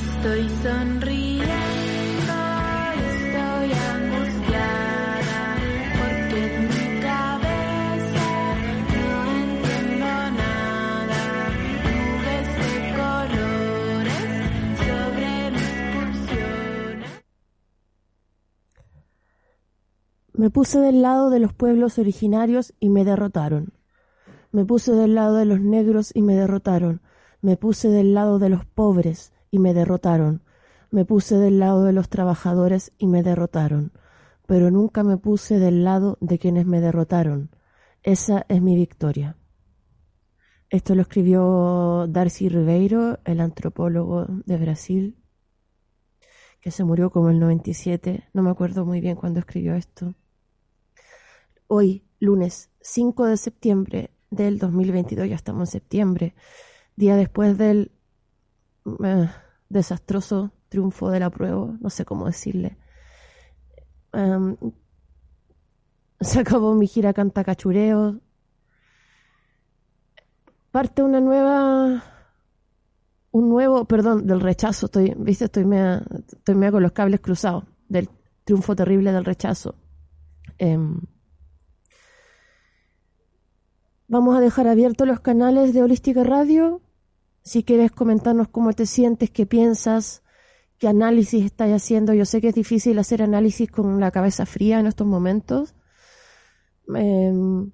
Estoy sonriendo, estoy angustiada, porque en mi cabeza no entiendo nada. Nubes de colores sobre mis pulsiones. Me puse del lado de los pueblos originarios y me derrotaron. Me puse del lado de los negros y me derrotaron. Me puse del lado de los pobres y me derrotaron. Me puse del lado de los trabajadores y me derrotaron. Pero nunca me puse del lado de quienes me derrotaron. Esa es mi victoria. Esto lo escribió Darcy Ribeiro, el antropólogo de Brasil, que se murió como el 97. No me acuerdo muy bien cuándo escribió esto. Hoy, lunes 5 de septiembre del 2022, ya estamos en septiembre, día después del eh, desastroso triunfo de la prueba, no sé cómo decirle. Em, se acabó mi gira Canta Cachureo. Parte una nueva. Un nuevo, perdón, del rechazo. Estoy, viste, estoy mea, estoy mea con los cables cruzados. Del triunfo terrible del rechazo. Em, vamos a dejar abiertos los canales de Holística Radio si quieres comentarnos cómo te sientes, qué piensas, qué análisis estás haciendo. Yo sé que es difícil hacer análisis con la cabeza fría en estos momentos. Em,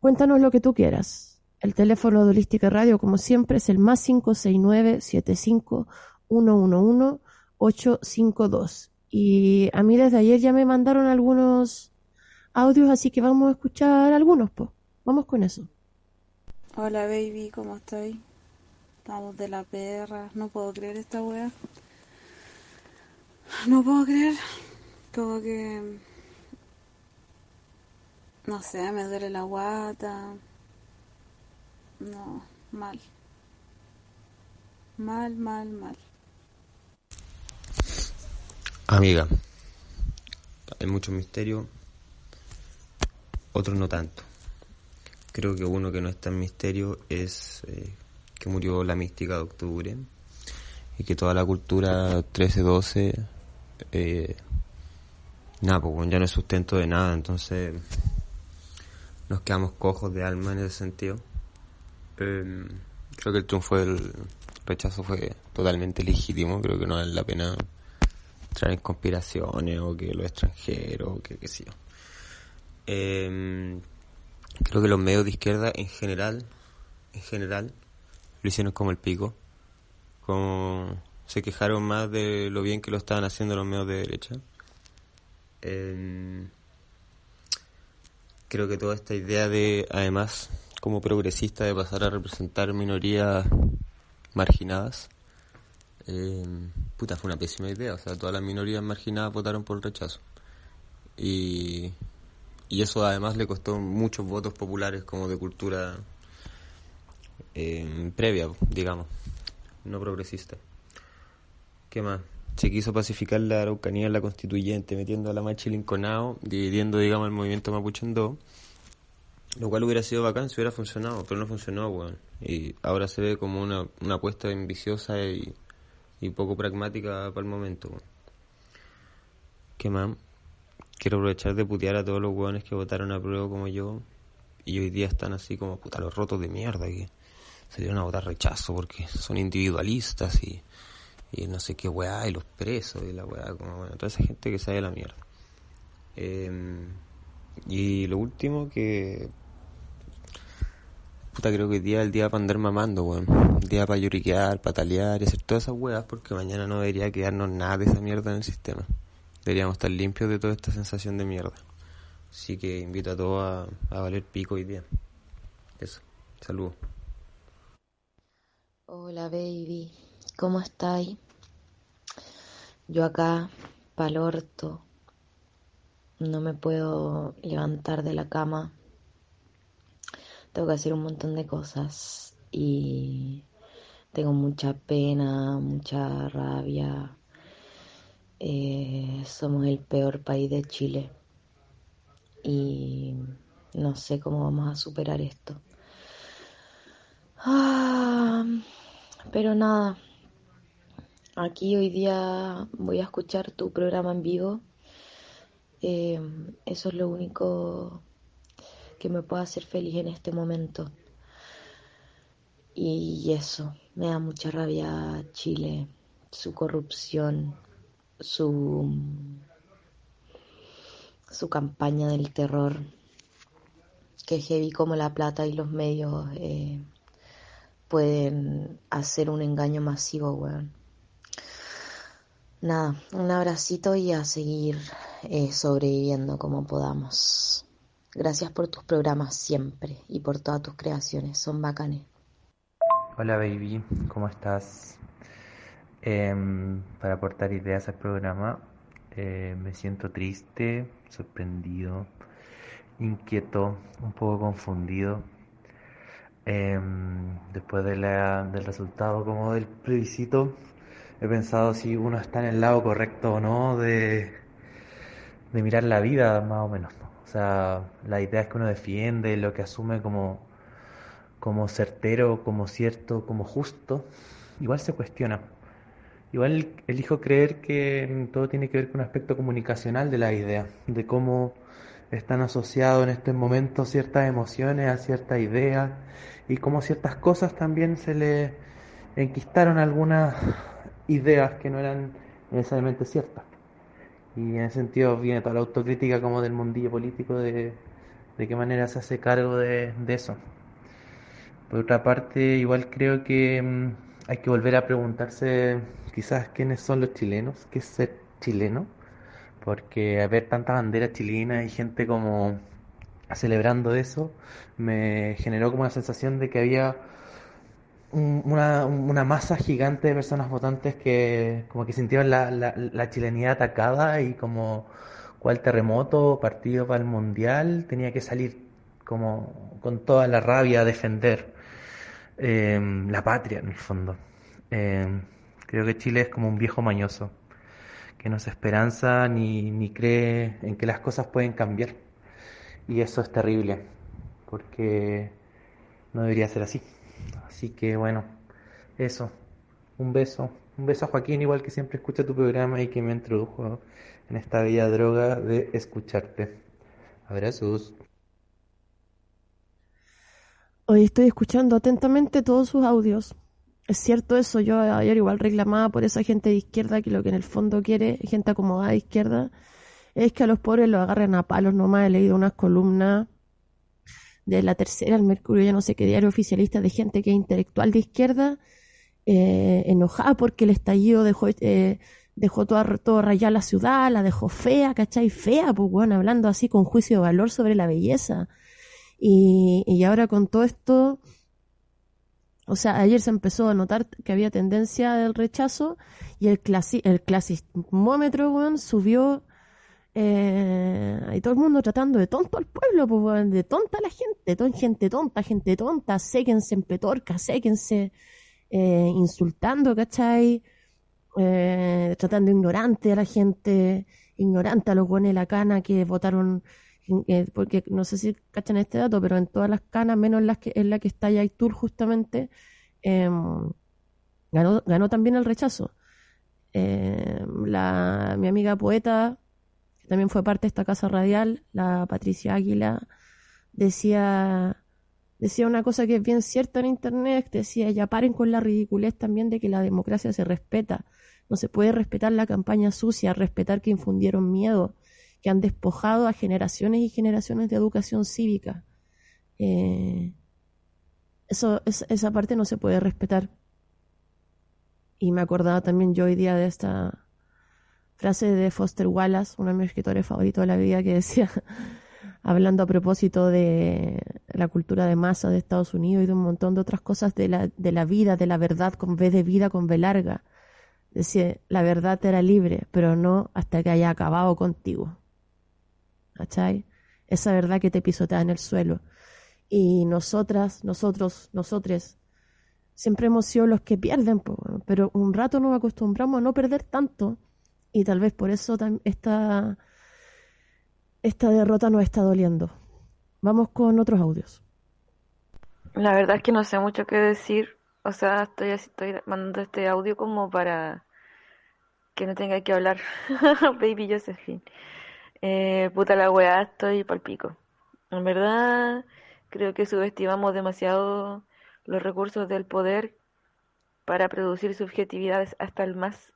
cuéntanos lo que tú quieras. El teléfono de Holística Radio, como siempre, es el más 569 75 111 852. Y a mí desde ayer ya me mandaron algunos audios, así que vamos a escuchar algunos, pues. Vamos con eso. Hola baby, ¿cómo estoy? Estamos de la perra, no puedo creer esta wea. No puedo creer, como que... No sé, me duele la guata. No, mal. Mal, mal, mal. Amiga, hay mucho misterio, otros no tanto. Creo que uno que no es tan misterio es eh, que murió la mística de octubre y que toda la cultura 13-12, eh, nada, pues ya no es sustento de nada, entonces nos quedamos cojos de alma en ese sentido. Eh, creo que el triunfo del rechazo fue totalmente legítimo, creo que no vale la pena entrar en conspiraciones o que los extranjeros o que qué sé yo. Eh, creo que los medios de izquierda en general, en general, lo como el pico. Como se quejaron más de lo bien que lo estaban haciendo los medios de derecha. Eh, creo que toda esta idea de, además, como progresista, de pasar a representar minorías marginadas, eh, puta, fue una pésima idea. O sea, todas las minorías marginadas votaron por el rechazo. Y, y eso además le costó muchos votos populares como de cultura previa, digamos, no progresista. ¿Qué más? Se quiso pacificar la Araucanía en la constituyente, metiendo a la marcha Linconao, dividiendo, digamos, el movimiento mapuche en dos, lo cual hubiera sido bacán si hubiera funcionado, pero no funcionó, weón. Y ahora se ve como una, una apuesta ambiciosa y, y poco pragmática para el momento, weón. ¿Qué más? Quiero aprovechar de putear a todos los weones que votaron a prueba como yo y hoy día están así como puta los rotos de mierda que se dieron a votar rechazo porque son individualistas y, y no sé qué weá, y los presos y la weá, como bueno, toda esa gente que sale a la mierda. Eh, y lo último que. Puta, creo que hoy día es el día para andar mamando, weón. El día para lloriquear, patalear y hacer todas esas weas porque mañana no debería quedarnos nada de esa mierda en el sistema. Deberíamos estar limpios de toda esta sensación de mierda. Así que invito a todos a, a valer pico hoy día. Eso. Saludos. Hola baby, ¿cómo estáis? Yo acá, pa'l orto, no me puedo levantar de la cama, tengo que hacer un montón de cosas y tengo mucha pena, mucha rabia. Eh, somos el peor país de Chile y no sé cómo vamos a superar esto. Ah, pero nada, aquí hoy día voy a escuchar tu programa en vivo. Eh, eso es lo único que me puede hacer feliz en este momento. Y eso, me da mucha rabia Chile, su corrupción, su, su campaña del terror, que heavy como la plata y los medios eh, pueden hacer un engaño masivo, weón. Nada, un abracito y a seguir eh, sobreviviendo como podamos. Gracias por tus programas siempre y por todas tus creaciones, son bacanes. Hola baby, ¿cómo estás? Em, para aportar ideas al programa, eh, me siento triste, sorprendido, inquieto, un poco confundido. Em, después del resultado como del plebiscito, he pensado si uno está en el lado correcto o no de, de mirar la vida, más o menos. O sea, la idea es que uno defiende lo que asume como, como certero, como cierto, como justo, igual se cuestiona. Igual elijo creer que todo tiene que ver con un aspecto comunicacional de la idea, de cómo están asociados en este momento ciertas emociones a ciertas ideas y cómo ciertas cosas también se le enquistaron algunas ideas que no eran necesariamente ciertas. Y en ese sentido viene toda la autocrítica como del mundillo político de, de qué manera se hace cargo de, de eso. Por otra parte, igual creo que mm, hay que volver a preguntarse quizás quiénes son los chilenos, qué es ser chileno, porque ver tanta bandera chilena y gente como celebrando eso me generó como la sensación de que había un- una, una masa gigante de personas votantes que como que sintieron la, la, la chilenidad atacada y como cual terremoto, partido para el mundial, tenía que salir como con toda la rabia a defender eh, la patria en el fondo. Eh, creo que Chile es como un viejo mañoso, que no se esperanza ni, ni cree en que las cosas pueden cambiar. Y eso es terrible, porque no debería ser así. Así que bueno, eso. Un beso. Un beso a Joaquín, igual que siempre escucha tu programa y que me introdujo en esta bella droga de escucharte. Abrazos. Hoy estoy escuchando atentamente todos sus audios. Es cierto eso, yo ayer igual reclamaba por esa gente de izquierda que lo que en el fondo quiere, gente acomodada de izquierda, es que a los pobres los agarren a palos nomás. He leído unas columnas de la tercera, el Mercurio, ya no sé qué diario oficialista, de gente que es intelectual de izquierda, eh, enojada porque el estallido dejó, eh, dejó toda, todo rayada la ciudad, la dejó fea, ¿cachai? Fea, pues bueno, hablando así con juicio de valor sobre la belleza. Y, y ahora con todo esto, o sea, ayer se empezó a notar que había tendencia del rechazo y el, clasi el clasismómetro, weón, subió eh, y todo el mundo tratando de tonto al pueblo, pues, weón, de tonta a la gente, ton, gente tonta, gente tonta, séquense en petorca, séquense eh, insultando, ¿cachai? Eh, tratando ignorante a la gente, ignorante a los de la cana que votaron porque no sé si cachan este dato, pero en todas las canas, menos en, las que, en la que está Yaitur justamente, eh, ganó, ganó también el rechazo. Eh, la, mi amiga poeta, que también fue parte de esta casa radial, la Patricia Águila, decía, decía una cosa que es bien cierta en internet, decía, ya paren con la ridiculez también de que la democracia se respeta. No se puede respetar la campaña sucia, respetar que infundieron miedo, que han despojado a generaciones y generaciones de educación cívica. Eh, eso, es, esa parte no se puede respetar. Y me acordaba también yo hoy día de esta frase de Foster Wallace, uno de mis escritores favoritos de la vida, que decía, hablando a propósito de la cultura de masa de Estados Unidos y de un montón de otras cosas de la, de la vida, de la verdad con B de vida, con B larga. Decía, la verdad era libre, pero no hasta que haya acabado contigo. ¿Cachai? Esa verdad que te pisotea en el suelo. Y nosotras, nosotros, nosotres, siempre hemos sido los que pierden, pero un rato nos acostumbramos a no perder tanto y tal vez por eso esta, esta derrota nos está doliendo. Vamos con otros audios. La verdad es que no sé mucho qué decir. O sea, estoy estoy mandando este audio como para que no tenga que hablar. Baby Josephine. Eh, puta la weá, estoy pal pico. En verdad, creo que subestimamos demasiado los recursos del poder para producir subjetividades hasta el más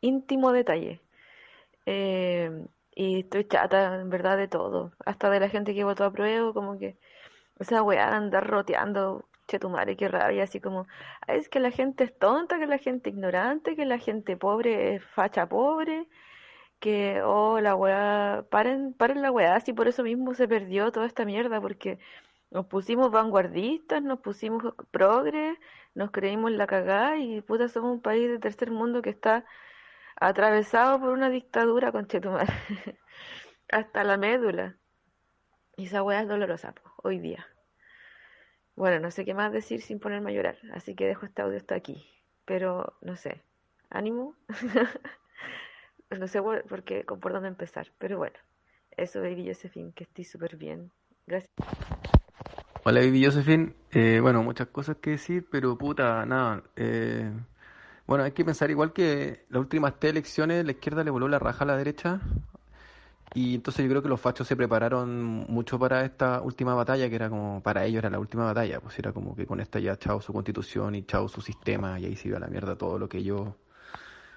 íntimo detalle. Eh, y estoy chata, en verdad, de todo. Hasta de la gente que votó a prueba, como que esa weá andar roteando, che tu madre, qué rabia, así como, "Ay, es que la gente es tonta, que la gente ignorante, que la gente pobre es facha pobre, que, oh, la weá, paren, paren la weá, así por eso mismo se perdió toda esta mierda, porque nos pusimos vanguardistas, nos pusimos progres, nos creímos la cagada y puta somos un país de tercer mundo que está atravesado por una dictadura, conchetumar, hasta la médula. Y esa weá es dolorosa, hoy día. Bueno, no sé qué más decir sin ponerme a llorar, así que dejo este audio hasta aquí. Pero, no sé, ánimo. no sé por, qué, por dónde empezar, pero bueno. Eso, Baby Josephine, que estoy súper bien. Gracias. Hola, Baby Josephine. Eh, bueno, muchas cosas que decir, pero puta, nada. eh, bueno, hay que pensar igual que las últimas tres elecciones, la izquierda le voló la raja a la derecha. Y entonces yo creo que los fachos se prepararon mucho para esta última batalla, que era como, para ellos era la última batalla, pues era como que con esta ya chao su constitución y chao su sistema, y ahí se iba a la mierda todo lo que ellos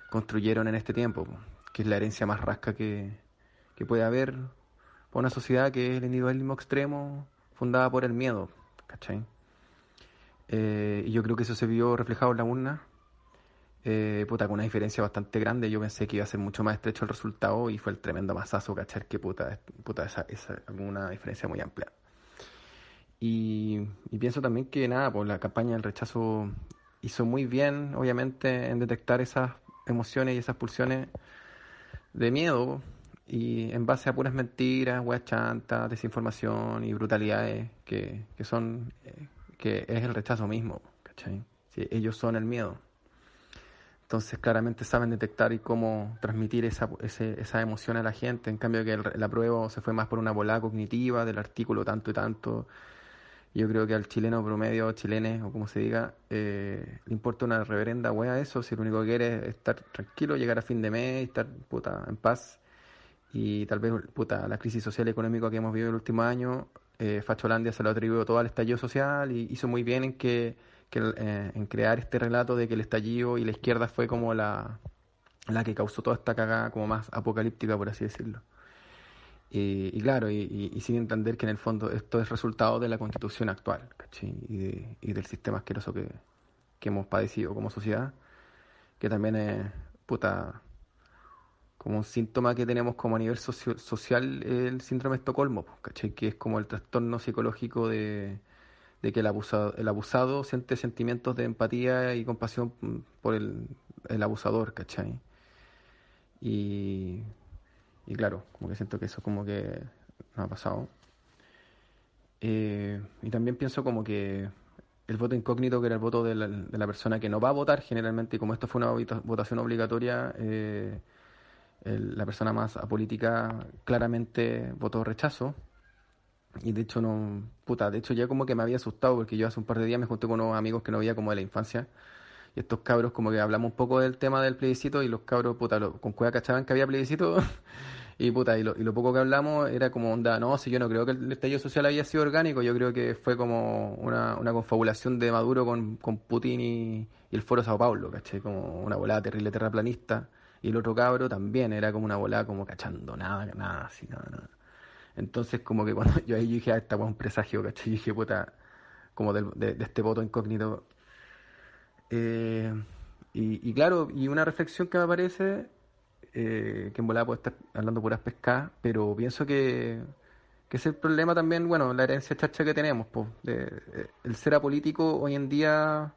construyeron en este tiempo, pues, que es la herencia más rasca que, que puede haber para una sociedad que es el individualismo extremo, fundada por el miedo, ¿cachai? Eh, y yo creo que eso se vio reflejado en la urna, eh, puta, con una diferencia bastante grande. Yo pensé que iba a ser mucho más estrecho el resultado y fue el tremendo masazo, ¿cachai? Que puta, puta esa, esa, una diferencia muy amplia. Y, pienso también que nada, pues la campaña del rechazo hizo muy bien, obviamente, en detectar esas emociones y esas pulsiones de miedo y en base a puras mentiras, weas chantas, desinformación y brutalidades que, que son, eh, que es el rechazo mismo, ¿cachai? Ellos son el miedo. Entonces claramente saben detectar y cómo transmitir esa, ese, esa emoción a la gente. En cambio que el, la prueba se fue más por una volada cognitiva del artículo tanto y tanto. Yo creo que al chileno promedio, chilenes o como se diga, eh, le importa una reverenda wea eso. Si lo único que quiere es estar tranquilo, llegar a fin de mes, estar puta, en paz. Y tal vez puta, la crisis social y económica que hemos vivido en el último año, eh, Facholandia se lo atribuyó todo al estallido social y hizo muy bien en que que, eh, en crear este relato de que el estallido y la izquierda fue como la, la que causó toda esta cagada como más apocalíptica, por así decirlo. Y, claro, y, sin entender que en el fondo esto es resultado de la constitución actual, ¿cachai? Y, de, y del sistema asqueroso que, que hemos padecido como sociedad, que también es, puta, como un síntoma que tenemos como a nivel socio social el síndrome de Estocolmo, ¿cachai? Que es como el trastorno psicológico de de que el abusado, el abusado siente sentimientos de empatía y compasión por el, el abusador, ¿cachai? Y, y, claro, como que siento que eso como que no ha pasado. Eh, y también pienso como que el voto incógnito, que era el voto de la, de la, persona que no va a votar generalmente, y como esto fue una votación obligatoria, eh, el, la persona más apolítica claramente votó rechazo. Y de hecho no, puta, de hecho ya como que me había asustado porque yo hace un par de días me junté con unos amigos que no veía como de la infancia. Y estos cabros como que hablamos un poco del tema del plebiscito y los cabros, puta, lo, con cueva cachaban que había plebiscito. y puta, y lo, y lo, poco que hablamos era como onda, no, si yo no creo que el estallido social había sido orgánico, yo creo que fue como una, una confabulación de Maduro con, con Putin y, el Foro Sao Paulo, ¿caché? Como una volada terrible terraplanista. Y el otro cabro también era como una volada como cachando, nada, nada, así, nada, nada. Entonces, como que cuando yo ahí dije, ah, esta fue un presagio, ¿cachai? Yo dije, puta, como de, de, de este voto incógnito. Eh, y, y, claro, y una reflexión que me parece, eh, que en volada puedo estar hablando puras pescadas, pero pienso que, que es el problema también, bueno, la herencia chacha que tenemos, pues, el ser apolítico hoy en día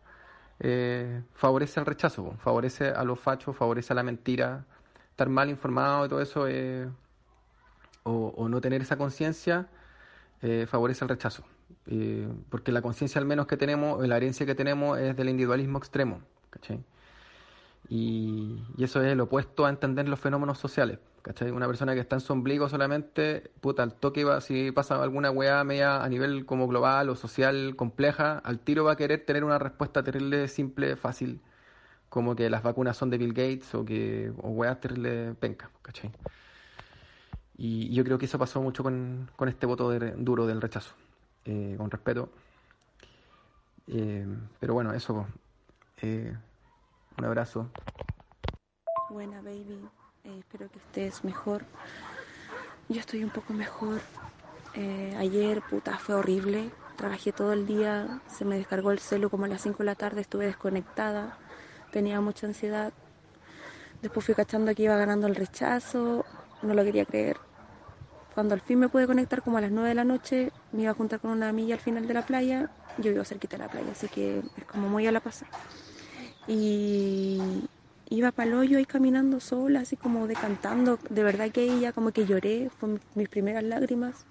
eh, favorece el rechazo, favorece a los fachos, favorece a la mentira, estar mal informado y todo eso es o, o no tener esa conciencia eh, favorece el rechazo. Eh, porque la conciencia al menos que tenemos, la herencia que tenemos es del individualismo extremo. ¿cachai? Y, y, eso es el opuesto a entender los fenómenos sociales. ¿cachai? Una persona que está en su ombligo solamente, puta, al toque va, si pasa alguna weá media a nivel como global o social compleja, al tiro va a querer tener una respuesta terrible, simple, fácil, como que las vacunas son de Bill Gates o que o weas terrible penca, ¿cachai? Y yo creo que eso pasó mucho con, con este voto de- duro del rechazo, eh, con respeto. Eh, pero bueno, eso. Eh, un abrazo. Buena, baby. Eh, espero que estés mejor. Yo estoy un poco mejor. Eh, ayer, puta, fue horrible. Trabajé todo el día. Se me descargó el celu como a las 5 de la tarde. Estuve desconectada. Tenía mucha ansiedad. Después fui cachando que iba ganando el rechazo. No lo quería creer. Cuando al fin me pude conectar, como a las 9 de la noche, me iba a juntar con una amiga al final de la playa. Yo vivo cerquita de la playa, así que es como muy a la pasada. Y iba para el hoyo ahí caminando sola, así como decantando. De verdad que ella como que lloré, fue mi- mis primeras lágrimas.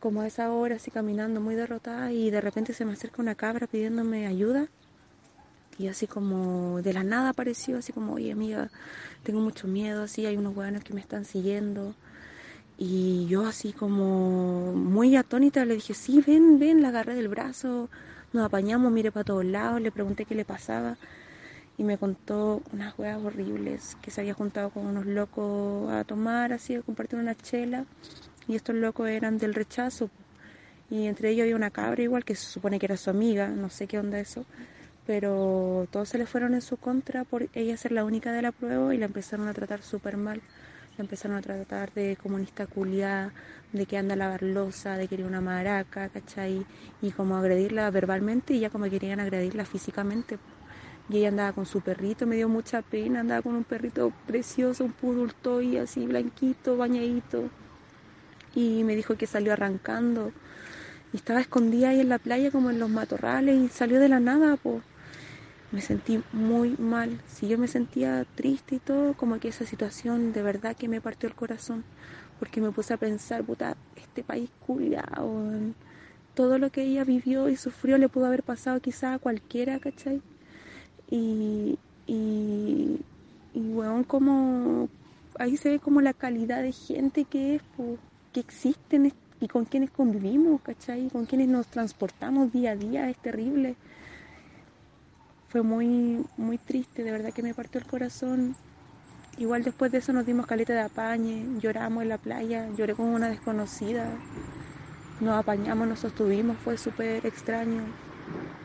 Como a esa hora, así caminando muy derrotada y de repente se me acerca una cabra pidiéndome ayuda. Y así como de la nada apareció, así como, oye amiga, tengo mucho miedo, así hay unos hueones que me están siguiendo. Y yo así como muy atónita le dije, sí, ven, ven, la agarré del brazo, nos apañamos, miré para todos lados, le pregunté qué le pasaba y me contó unas huevas horribles, que se había juntado con unos locos a tomar, así, a compartir una chela y estos locos eran del rechazo y entre ellos había una cabra igual que se supone que era su amiga, no sé qué onda eso, pero todos se le fueron en su contra por ella ser la única de la prueba y la empezaron a tratar súper mal. La empezaron a tratar de comunista culiá, de que anda a lavar losa, de que era una maraca, ¿cachai? Y como agredirla verbalmente y ya como querían agredirla físicamente. Y ella andaba con su perrito, me dio mucha pena, andaba con un perrito precioso, un poodle toy así blanquito, bañadito. Y me dijo que salió arrancando. Y estaba escondida ahí en la playa como en los matorrales y salió de la nada, pues me sentí muy mal. Si yo me sentía triste y todo, como que esa situación de verdad que me partió el corazón, porque me puse a pensar, puta, este país culiao, todo lo que ella vivió y sufrió le pudo haber pasado quizá a cualquiera, ¿cachai? Y, y, y weón, como ahí se ve como la calidad de gente que es, po, que existen y con quienes convivimos, ¿cachai? Con quienes nos transportamos día a día, es terrible fue muy, muy triste, de verdad que me partió el corazón. Igual después de eso nos dimos caleta de apañe, lloramos en la playa, lloré con una desconocida, nos apañamos, nos sostuvimos, fue súper extraño.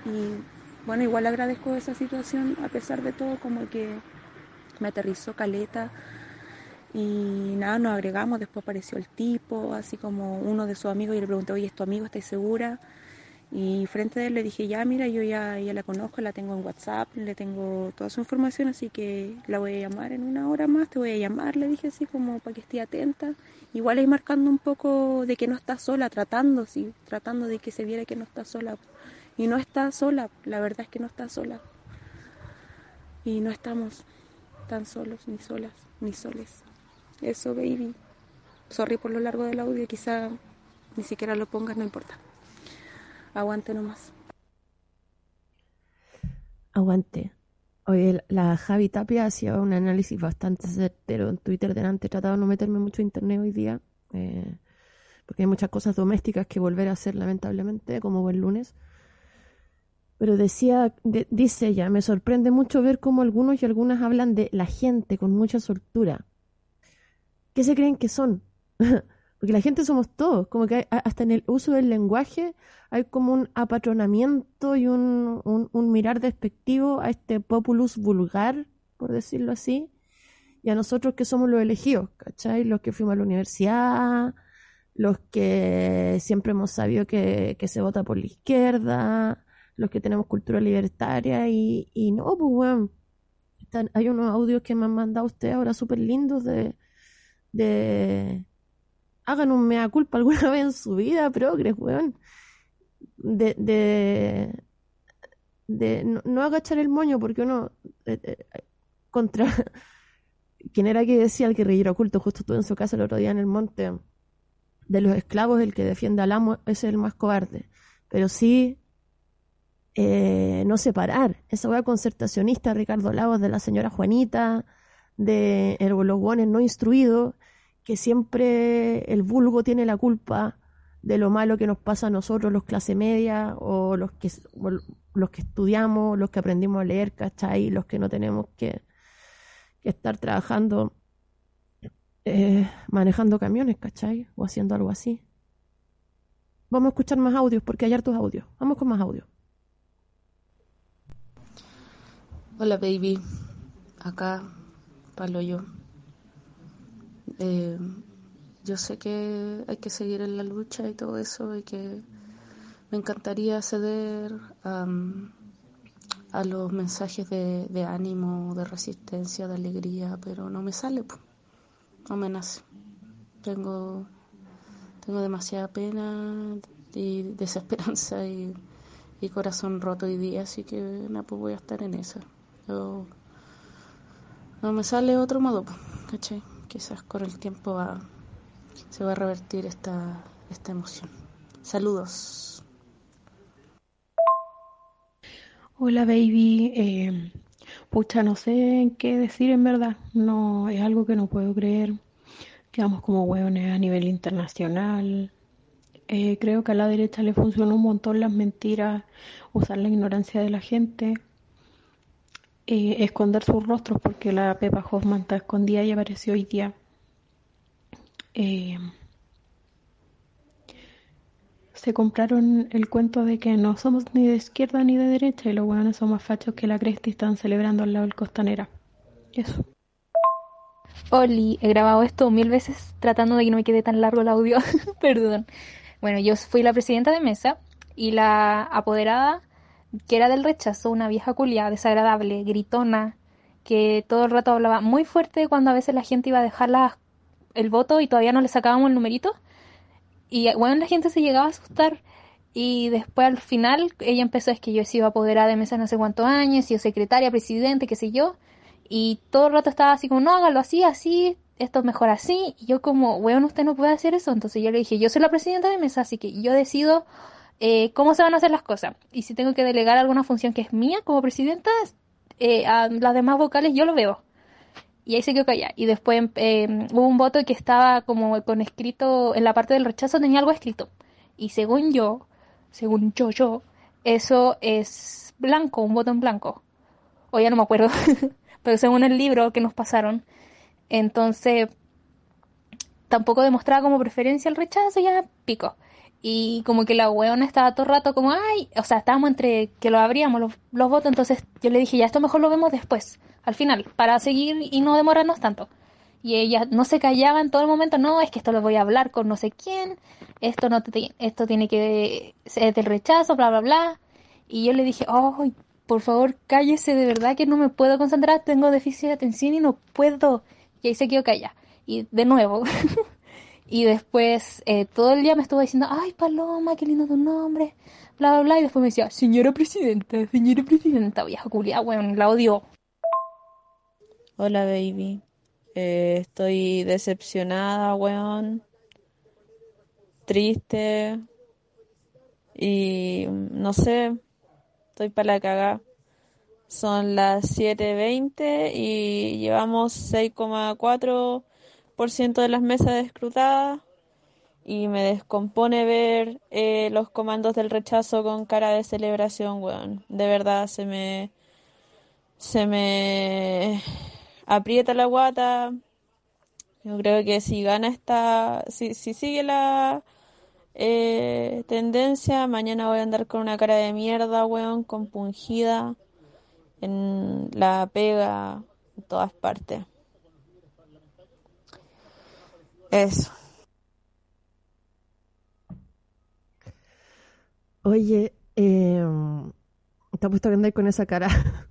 Y bueno, igual agradezco esa situación, a pesar de todo, como que me aterrizó caleta. Y nada, nos agregamos, después apareció el tipo, así como uno de sus amigos, y le pregunté, oye, ¿es tu amigo? ¿Estás segura? Y frente a él le dije, ya, mira, yo ya, ya la conozco, la tengo en WhatsApp, le tengo toda su información, así que la voy a llamar en una hora más, te voy a llamar, le dije así como para que esté atenta. Igual ahí marcando un poco de que no está sola, tratando, sí, tratando de que se viera que no está sola. Y no está sola, la verdad es que no está sola. Y no estamos tan solos, ni solas, ni soles. Eso, baby. Sorry por lo largo del audio, quizá ni siquiera lo pongas, no importa. Aguante nomás. Aguante. Oye, la Javi Tapia hacía un análisis bastante certero en Twitter delante. He tratado de no meterme mucho en internet hoy día, eh, porque hay muchas cosas domésticas que volver a hacer, lamentablemente, como buen lunes. Pero decía, de- dice ella, me sorprende mucho ver cómo algunos y algunas hablan de la gente con mucha soltura. ¿Qué se creen que son? Porque la gente somos todos, como que hay- hasta en el uso del lenguaje hay como un apatronamiento y un, un- mirar despectivo a este populus vulgar, por decirlo así, y a nosotros que somos los elegidos, ¿cachai? Los que fuimos a la universidad, los que siempre hemos sabido que, que se vota por la izquierda, los que tenemos cultura libertaria y, y no, pues. Están- hay unos audios que me han mandado ustedes ahora súper lindos de, de hagan un mea culpa alguna vez en su vida, progres, weón. De, de, de no, no agachar el moño porque uno eh, eh, contra quien era que decía el guerrillero oculto, justo estuve en su casa el otro día en el monte, de los esclavos, el que defiende al amo es el más cobarde. Pero sí eh, no separar esa hueá concertacionista Ricardo Lagos, de la señora Juanita, de los no instruidos, que siempre el vulgo tiene la culpa de lo malo que nos pasa a nosotros, los clase media, o los que, los que estudiamos, los que aprendimos a leer, ¿cachai? Los que no tenemos que, que estar trabajando, eh, manejando camiones, ¿cachai? O haciendo algo así. Vamos a escuchar más audios, porque hay hartos audios. Vamos con más audios. Hola baby, acá Palo yo. Eh, yo sé que hay que seguir en la lucha y todo eso y que me encantaría ceder am, a los mensajes de, ánimo, de resistencia, de alegría, pero no me sale, po. no me nace. Tengo, tengo demasiada pena y desesperanza y, corazón roto hoy día, así que nada, pues voy a estar en esa. Yo- no me sale otro modo, ¿cachai? Quizás con el tiempo va, se va a revertir esta, esta emoción. Saludos. Hola baby, eh, pucha, no sé qué decir en verdad, no, es algo que no puedo creer, quedamos como hueones a nivel internacional, Eh, creo que a la derecha le funcionó un montón las mentiras, usar la ignorancia de la gente, eh, esconder sus rostros porque la Pepa Hoffman está escondida y apareció hoy día. Eh, se compraron el cuento de que no somos ni de izquierda ni de derecha y los hueones son más fachos que la cresta y están celebrando al lado del costanera. Eso. Oli, he grabado esto mil veces tratando de que no me quede tan largo el audio. Perdón. Bueno, yo fui la presidenta de mesa y la apoderada, que era del rechazo, una vieja culia, desagradable, gritona, que todo el rato hablaba muy fuerte cuando a veces la gente iba a dejar la- el voto y todavía no le sacábamos el numerito. Y bueno, la gente se llegaba a asustar. Y después al final ella empezó, es que yo he sido apoderada de mesa no sé cuántos años, he sido secretaria, presidente, qué sé yo. Y todo el rato estaba así como, no, hágalo así, así, esto es mejor así. Y yo como, weón, usted no puede hacer eso. Entonces yo le dije, yo soy la presidenta de mesa, así que yo decido eh, cómo se van a hacer las cosas. Y si tengo que delegar alguna función que es mía como presidenta, eh, a las demás vocales yo lo veo. Y ahí se quedó callada. Y después eh, hubo un voto que estaba como con escrito, en la parte del rechazo tenía algo escrito. Y según yo, según yo, yo, eso es blanco, un voto en blanco. O ya no me acuerdo. Pero según el libro que nos pasaron, entonces tampoco demostraba como preferencia el rechazo, ya pico. Y como que la weona estaba todo el rato como, ay, o sea, estábamos entre que lo abríamos los, los votos, entonces yo le dije, ya esto mejor lo vemos después, al final, para seguir y no demorarnos tanto. Y ella no se callaba en todo el momento, no, es que esto lo voy a hablar con no sé quién, esto no te- esto tiene que ser del rechazo, bla bla bla. Y yo le dije, ay, por favor, cállese, de verdad que no me puedo concentrar, tengo déficit de atención y no puedo. Y ahí se quedó callada. Y de nuevo. y después eh, todo el día me estuvo diciendo, ay, Paloma, qué lindo tu nombre, bla bla bla. Y después me decía, señora presidenta, señora presidenta, vieja culia, weón, la odio. Hola, baby. Eh, estoy decepcionada, weón. Triste. Y mm, no sé, estoy para la cagá. Son las 7.20 y llevamos 6,4% de las mesas escrutadas. Y me descompone ver eh, los comandos del rechazo con cara de celebración, weón. De verdad, se me... Se me aprieta la guata. Yo creo que si gana esta, si, si sigue la eh, tendencia, mañana voy a andar con una cara de mierda, weón, compungida, en la pega, en todas partes. Eso. Oye, eh, te puesto que andáis con esa cara.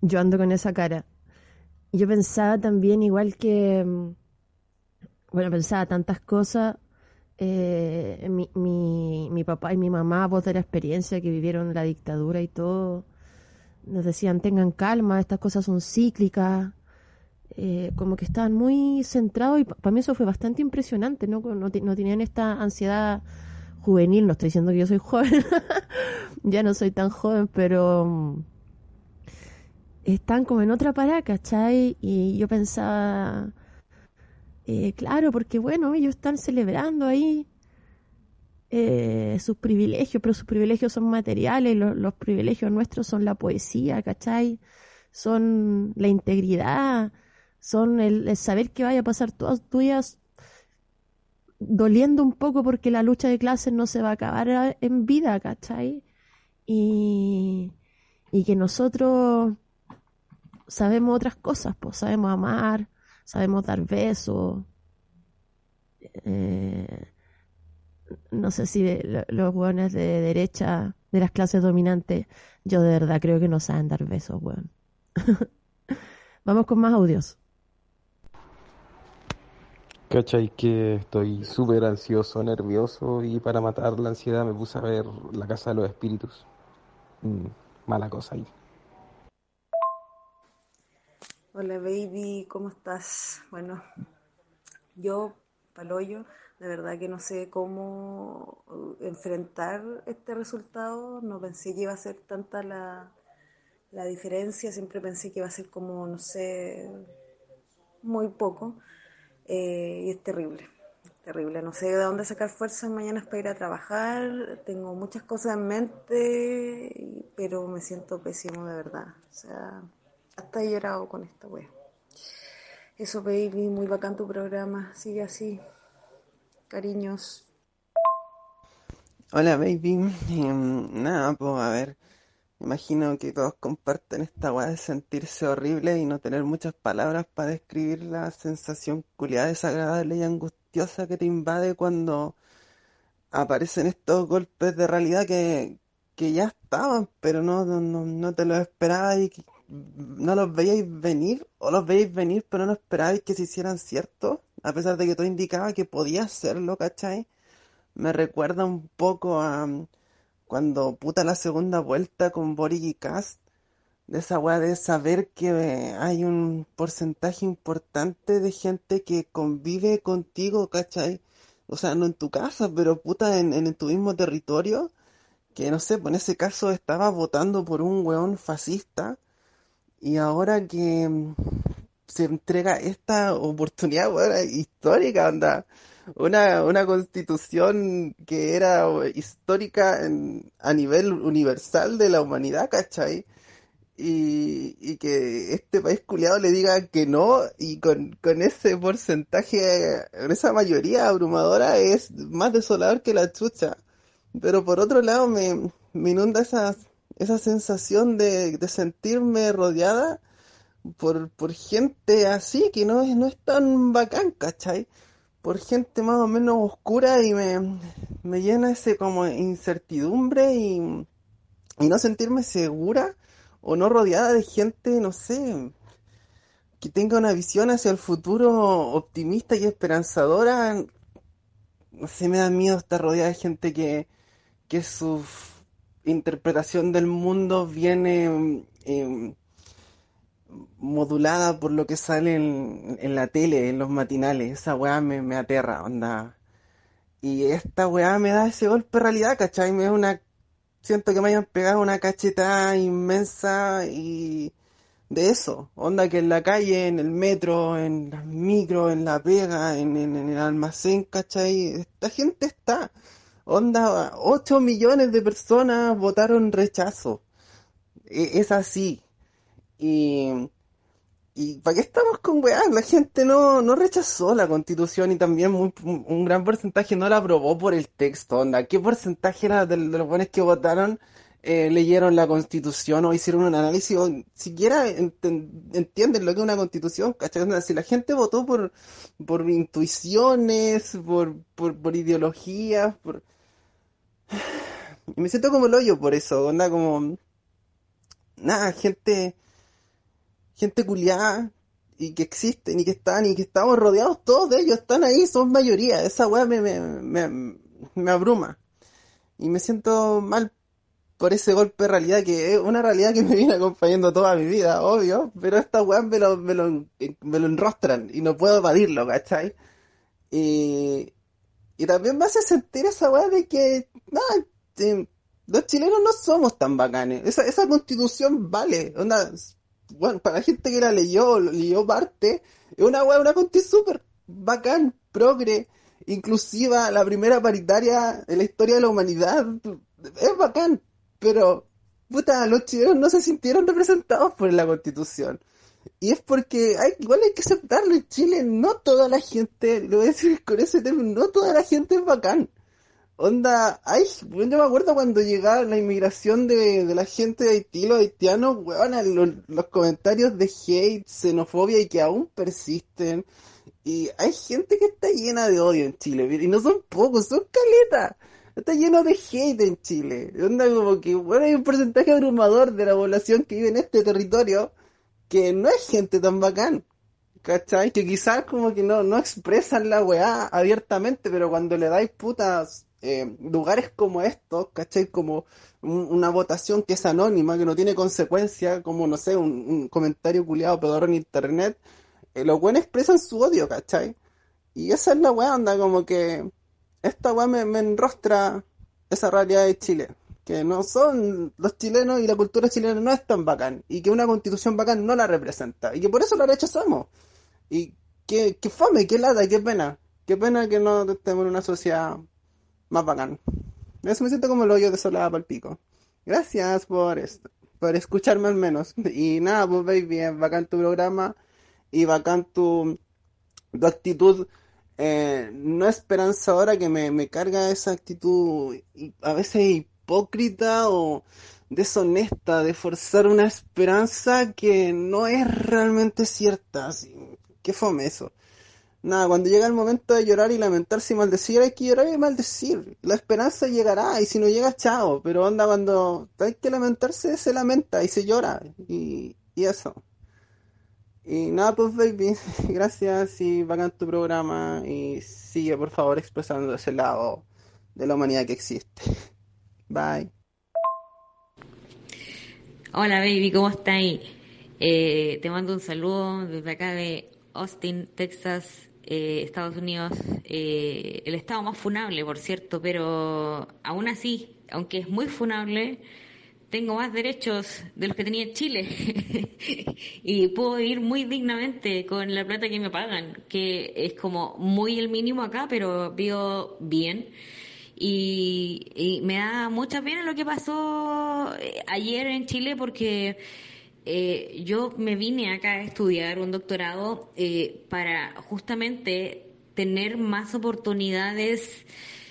Yo ando con esa cara. Yo pensaba también, igual que. mm, Bueno, pensaba tantas cosas. eh, mi, mi, mi papá y mi mamá, voz de la experiencia que vivieron la dictadura y todo, nos decían: tengan calma, estas cosas son cíclicas. Eh, como que estaban muy centrados y para mí eso fue bastante impresionante, ¿no? No, no tenían esta ansiedad juvenil, no estoy diciendo que yo soy joven, ya no soy tan joven, pero mm, están como en otra parada, ¿cachai? Y yo pensaba, eh, claro, porque bueno, ellos están celebrando ahí, eh, sus privilegios, pero sus privilegios son materiales, lo- los privilegios nuestros son la poesía, ¿cachai? Son la integridad, son el, saber que vaya a pasar todas días doliendo un poco porque la lucha de clases no se va a acabar en vida, ¿cachai? Y, y que nosotros sabemos otras cosas, pues sabemos amar, sabemos dar besos. eh, no sé si de- lo- los hueones de derecha, de las clases dominantes, yo de verdad creo que no saben dar besos, weón. Vamos con más audios. ¿Cachai? Que estoy súper ansioso, nervioso y para matar la ansiedad me puse a ver La Casa de los Espíritus. Mm, mala cosa ahí. Hola baby, ¿cómo estás? Bueno, yo, Paloyo, de verdad que no sé cómo uh, enfrentar este resultado. No pensé que iba a ser tanta la, la diferencia, siempre pensé que iba a ser como, no sé, muy poco. Eh, y es terrible, terrible. No sé de dónde sacar fuerzas mañana para ir a trabajar. Tengo muchas cosas en mente, pero me siento pésimo de verdad. O sea, hasta he llorado con esta wea. Eso, baby, muy bacán tu programa. Sigue así. Cariños. Hola baby, Em, nada, pues a ver, imagino que todos comparten esta weá de sentirse horrible y no tener muchas palabras para describir la sensación culiada desagradable y angustiosa que te invade cuando aparecen estos golpes de realidad que, que ya estaban, pero no, no, no, te los esperabas y no los veíais venir, o los veíais venir, pero no esperabais que se hicieran ciertos, a pesar de que todo indicaba que podía hacerlo, ¿cachai? Me recuerda un poco a cuando puta la segunda vuelta con Boric y Kast, de esa weá de saber que eh, hay un porcentaje importante de gente que convive contigo, ¿cachai? O sea, no en tu casa, pero puta en, en tu mismo territorio, que no sé, pues en ese caso estaba votando por un weón fascista, y ahora que mm, se entrega esta oportunidad, weón, histórica, anda. Una, una constitución que era histórica en- a nivel universal de la humanidad, ¿cachai? Y, y que este país culiado le diga que no, y con, con ese porcentaje, con esa mayoría abrumadora, es más desolador que la chucha. Pero por otro lado, me, me inunda esa, esa sensación de, de sentirme rodeada por, por gente así, que no es, no es tan bacán, ¿cachai? Por gente más o menos oscura y me, me llena ese como incertidumbre y, y no sentirme segura o no rodeada de gente, no sé, que tenga una visión hacia el futuro optimista y esperanzadora. No sé, me da miedo estar rodeada de gente que, que su interpretación del mundo viene em, modulada por lo que sale en, la tele, en los matinales. Esa weá me, aterra, onda. Y esta weá me da ese golpe de realidad, ¿cachai? Me da una... Siento que me hayan pegado una cachetada inmensa y de eso. Onda que en la calle, en el metro, en las micro, en la pega, en, en- en el almacén, ¿cachai? Esta gente está. Onda, 8 millones de personas votaron rechazo. E- Es así. Y, y ¿para qué estamos con weá? La gente no, no rechazó la constitución y también un, gran porcentaje no la aprobó por el texto. Onda, ¿qué porcentaje era de, los buenos que votaron eh, leyeron la constitución o hicieron un análisis o siquiera entienden lo que es una constitución? ¿Cachai? Si la gente votó por, por intuiciones, por, por, por ideologías, por... Y me siento como el hoyo por eso, onda como... Nada, gente gente culiada y que existen y que están y que estamos rodeados todos de ellos, están ahí, son mayoría. Esa weá me, me, me, abruma y me siento mal por ese golpe de realidad que es una realidad que me viene acompañando toda mi vida, obvio, pero esta weá me lo, me lo, me lo enrostran y no puedo evadirlo, ¿cachai? Y, y también me hace sentir esa weá de que, nada, eh, los chilenos no somos tan bacanes. Esa, esa constitución vale, onda, bueno, para la gente que la leyó, leyó parte, es una weá, una constitución súper bacán, progre, inclusiva, la primera paritaria en la historia de la humanidad. Es bacán, pero puta, los chilenos no se sintieron representados por la constitución. Y es porque hay, igual hay que aceptarlo en Chile, no toda la gente, lo voy a decir con ese término, no toda la gente es bacán. Onda, ay, yo me acuerdo cuando llegaba la inmigración de, de la gente de Haití, los haitianos, weón, los, los comentarios de hate, xenofobia y que aún persisten. Y hay gente que está llena de odio en Chile, y no son pocos, son caletas. Está lleno de hate en Chile. Onda como que, bueno, hay un porcentaje abrumador de la población que vive en este territorio que no es gente tan bacán. ¿Cachai? Que quizás como que no, no expresan la weá abiertamente, pero cuando le dais putas eh, lugares como estos, ¿cachai? Como un- una votación que es anónima, que no tiene consecuencia, como no sé, un, comentario culiado pedorro en internet, eh, los buenos expresan su odio, ¿cachai? Y esa es la weá, anda como que esta weá me, me enrostra esa realidad de Chile, que no son los chilenos y la cultura chilena no es tan bacán, y que una constitución bacán no la representa, y que por eso la rechazamos. Y que, que fome, que lata, qué pena, qué pena que no estemos en una sociedad más bacán. Eso me siento como el hoyo desolado para el pico. Gracias por esto, por escucharme al menos. Y nada, pues baby, es bacán tu programa y bacán tu, tu actitud eh, no esperanzadora que me, me carga esa actitud a veces hipócrita o deshonesta de forzar una esperanza que no es realmente cierta. Así, qué fome eso. Nada, cuando llega el momento de llorar y lamentarse y maldecir, hay que llorar y maldecir. La esperanza llegará y si no llega, chao. Pero onda, cuando hay que lamentarse, se lamenta y se llora. Y, y eso. Y nada, pues baby, gracias y bacán tu programa y sigue por favor expresando ese lado de la humanidad que existe. Bye. Hola baby, ¿cómo estáis? Eh, te mando un saludo desde acá de Austin, Texas, eh, Estados Unidos. Eh, el estado más funable, por cierto, pero aún así, aunque es muy funable, tengo más derechos de los que tenía en Chile y puedo vivir muy dignamente con la plata que me pagan, que es como muy el mínimo acá, pero vivo bien. Y, y me da mucha pena lo que pasó eh, ayer en Chile porque eh, yo me vine acá a estudiar un doctorado eh, para justamente tener más oportunidades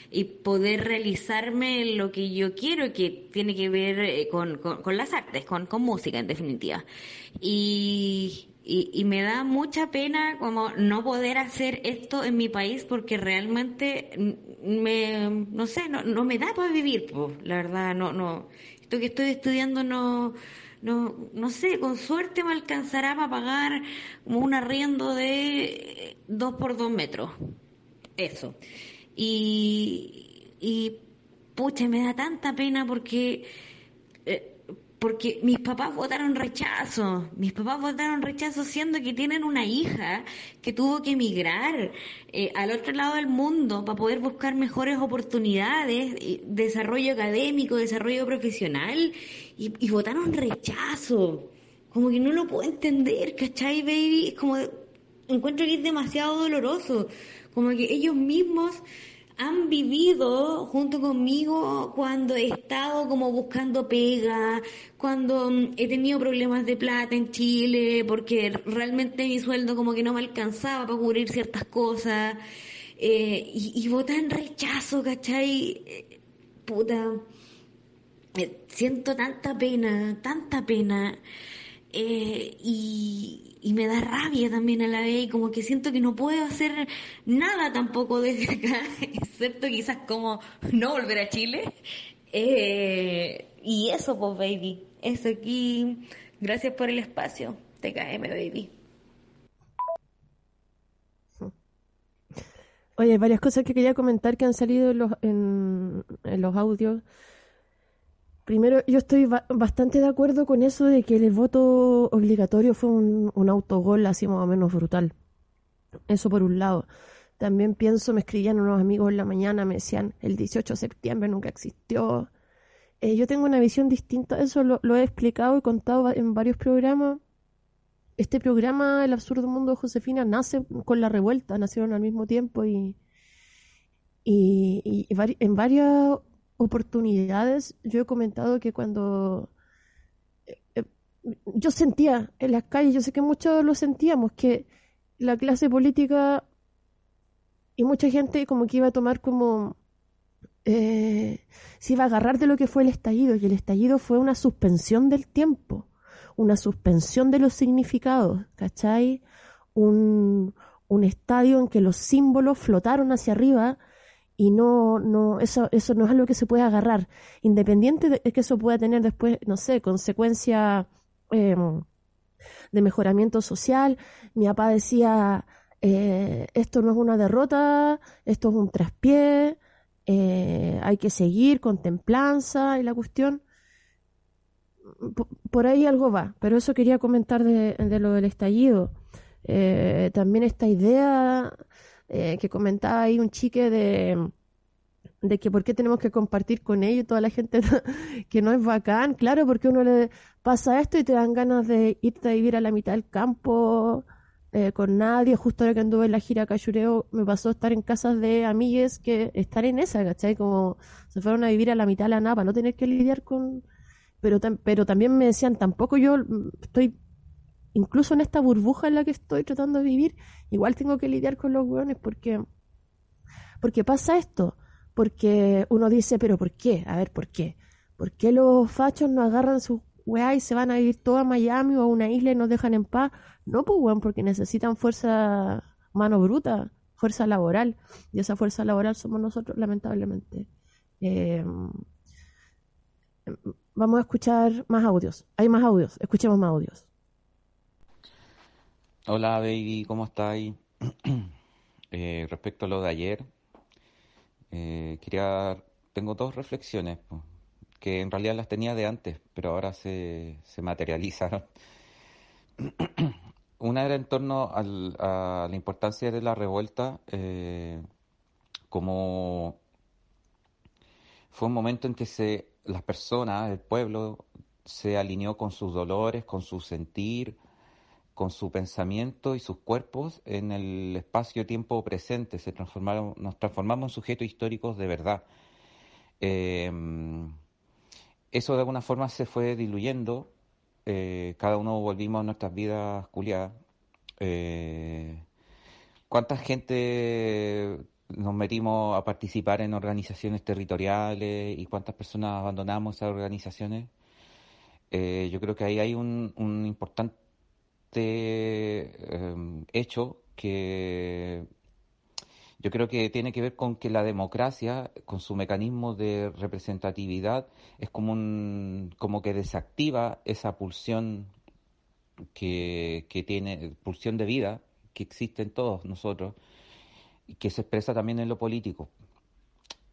y poder realizarme lo que yo quiero, que tiene que ver eh, con, con, las artes, con, con música en definitiva. Y, y, me da mucha pena como no poder hacer esto en mi país porque realmente me, no sé, no, no me da para vivir, la verdad, no, no, esto que estoy estudiando no, no, no sé, con suerte me alcanzará para pagar un arriendo de dos por dos metros, eso. Y, y pucha, me da tanta pena porque porque mis papás votaron rechazo, mis papás votaron rechazo siendo que tienen una hija que tuvo que emigrar eh, al otro lado del mundo para poder buscar mejores oportunidades, desarrollo académico, desarrollo profesional, y, y votaron rechazo. Como que no lo puedo entender, ¿cachai, baby? Es como, encuentro que es demasiado doloroso, como que ellos mismos han vivido junto conmigo cuando he estado como buscando pega, cuando mm, he tenido problemas de plata en Chile, porque realmente mi sueldo como que no me alcanzaba para cubrir ciertas cosas, eh, y, y votan rechazo, ¿cachai? Eh, Puta, eh, siento tanta pena, tanta pena, eh, y, y me da rabia también a la vez, y como que siento que no puedo hacer nada tampoco desde acá, excepto quizás como no volver a Chile. Eh, y eso, pues, baby, eso aquí. Gracias por el espacio. TKM, baby. Oye, hay varias cosas que quería comentar que han salido en los, en, en los audios. Primero, yo estoy ba- bastante de acuerdo con eso de que el voto obligatorio fue un, autogol así más o menos brutal. Eso por un lado. También pienso, me escribían unos amigos en la mañana, me decían, el 18 de septiembre nunca existió. Eh, yo tengo una visión distinta, eso lo, he explicado y contado en varios programas. Este programa, El absurdo mundo de Josefina, nace con la revuelta, nacieron al mismo tiempo y, Y, y en varias oportunidades yo he comentado que cuando eh, eh, yo sentía en las calles, yo sé que muchos lo sentíamos, que la clase política y mucha gente como que iba a tomar como eh, se iba a agarrar de lo que fue el estallido y el estallido fue una suspensión del tiempo, una suspensión de los significados, ¿cachai? Un, un estadio en que los símbolos flotaron hacia arriba y no, no, eso, eso no es algo que se puede agarrar, independiente de que eso pueda tener después, no sé, consecuencia eh, de mejoramiento social. Mi papá decía, eh, esto no es una derrota, esto es un traspié, eh, hay que seguir con templanza y la cuestión. Por ahí algo va, pero eso quería comentar de, de lo del estallido. Eh, también esta idea eh, que comentaba ahí un chique de, de que por qué tenemos que compartir con ellos toda la gente que no es bacán, claro, porque uno le pasa esto y te dan ganas de irte a vivir a la mitad del campo eh, con nadie, justo ahora que anduve en la gira Cachureo me pasó estar en casas de amigues que estar en esa, ¿cachai? Como se fueron a vivir a la mitad de la napa, no tener que lidiar con... Pero, pero también me decían, tampoco yo mm, estoy incluso en esta burbuja en la que estoy tratando de vivir, igual tengo que lidiar con los hueones porque, porque pasa esto, porque uno dice, pero ¿por qué? A ver, ¿por qué? ¿Por qué los fachos no agarran sus weá y se van a vivir todo a Miami o a una isla y nos dejan en paz? No, pues weón, porque necesitan fuerza, mano bruta, fuerza laboral, y esa fuerza laboral somos nosotros, lamentablemente. Eh, vamos a escuchar más audios, hay más audios, escuchemos más audios. Hola baby, ¿cómo estáis? Eh, respecto a lo de ayer, eh, tengo dos reflexiones, que en realidad las tenía de antes, pero ahora se, materializaron. Una era en torno a la importancia de la revuelta, eh, como fue un momento en que se, las personas, el pueblo, se alineó con sus dolores, con su sentir, con su pensamiento y sus cuerpos en el espacio-tiempo presente, se transformaron, nos transformamos en sujetos históricos de verdad. Eh, eso de alguna forma se fue diluyendo, eh, cada uno volvimos a nuestras vidas culiadas. Eh, ¿Cuánta gente nos metimos a participar en organizaciones territoriales y cuántas personas abandonamos esas organizaciones? Eh, yo creo que ahí hay un importante eh, hecho que yo creo que tiene que ver con que la democracia, con su mecanismo de representatividad, es como un, como que desactiva esa pulsión que, que tiene, pulsión de vida que existe en todos nosotros y que se expresa también en lo político.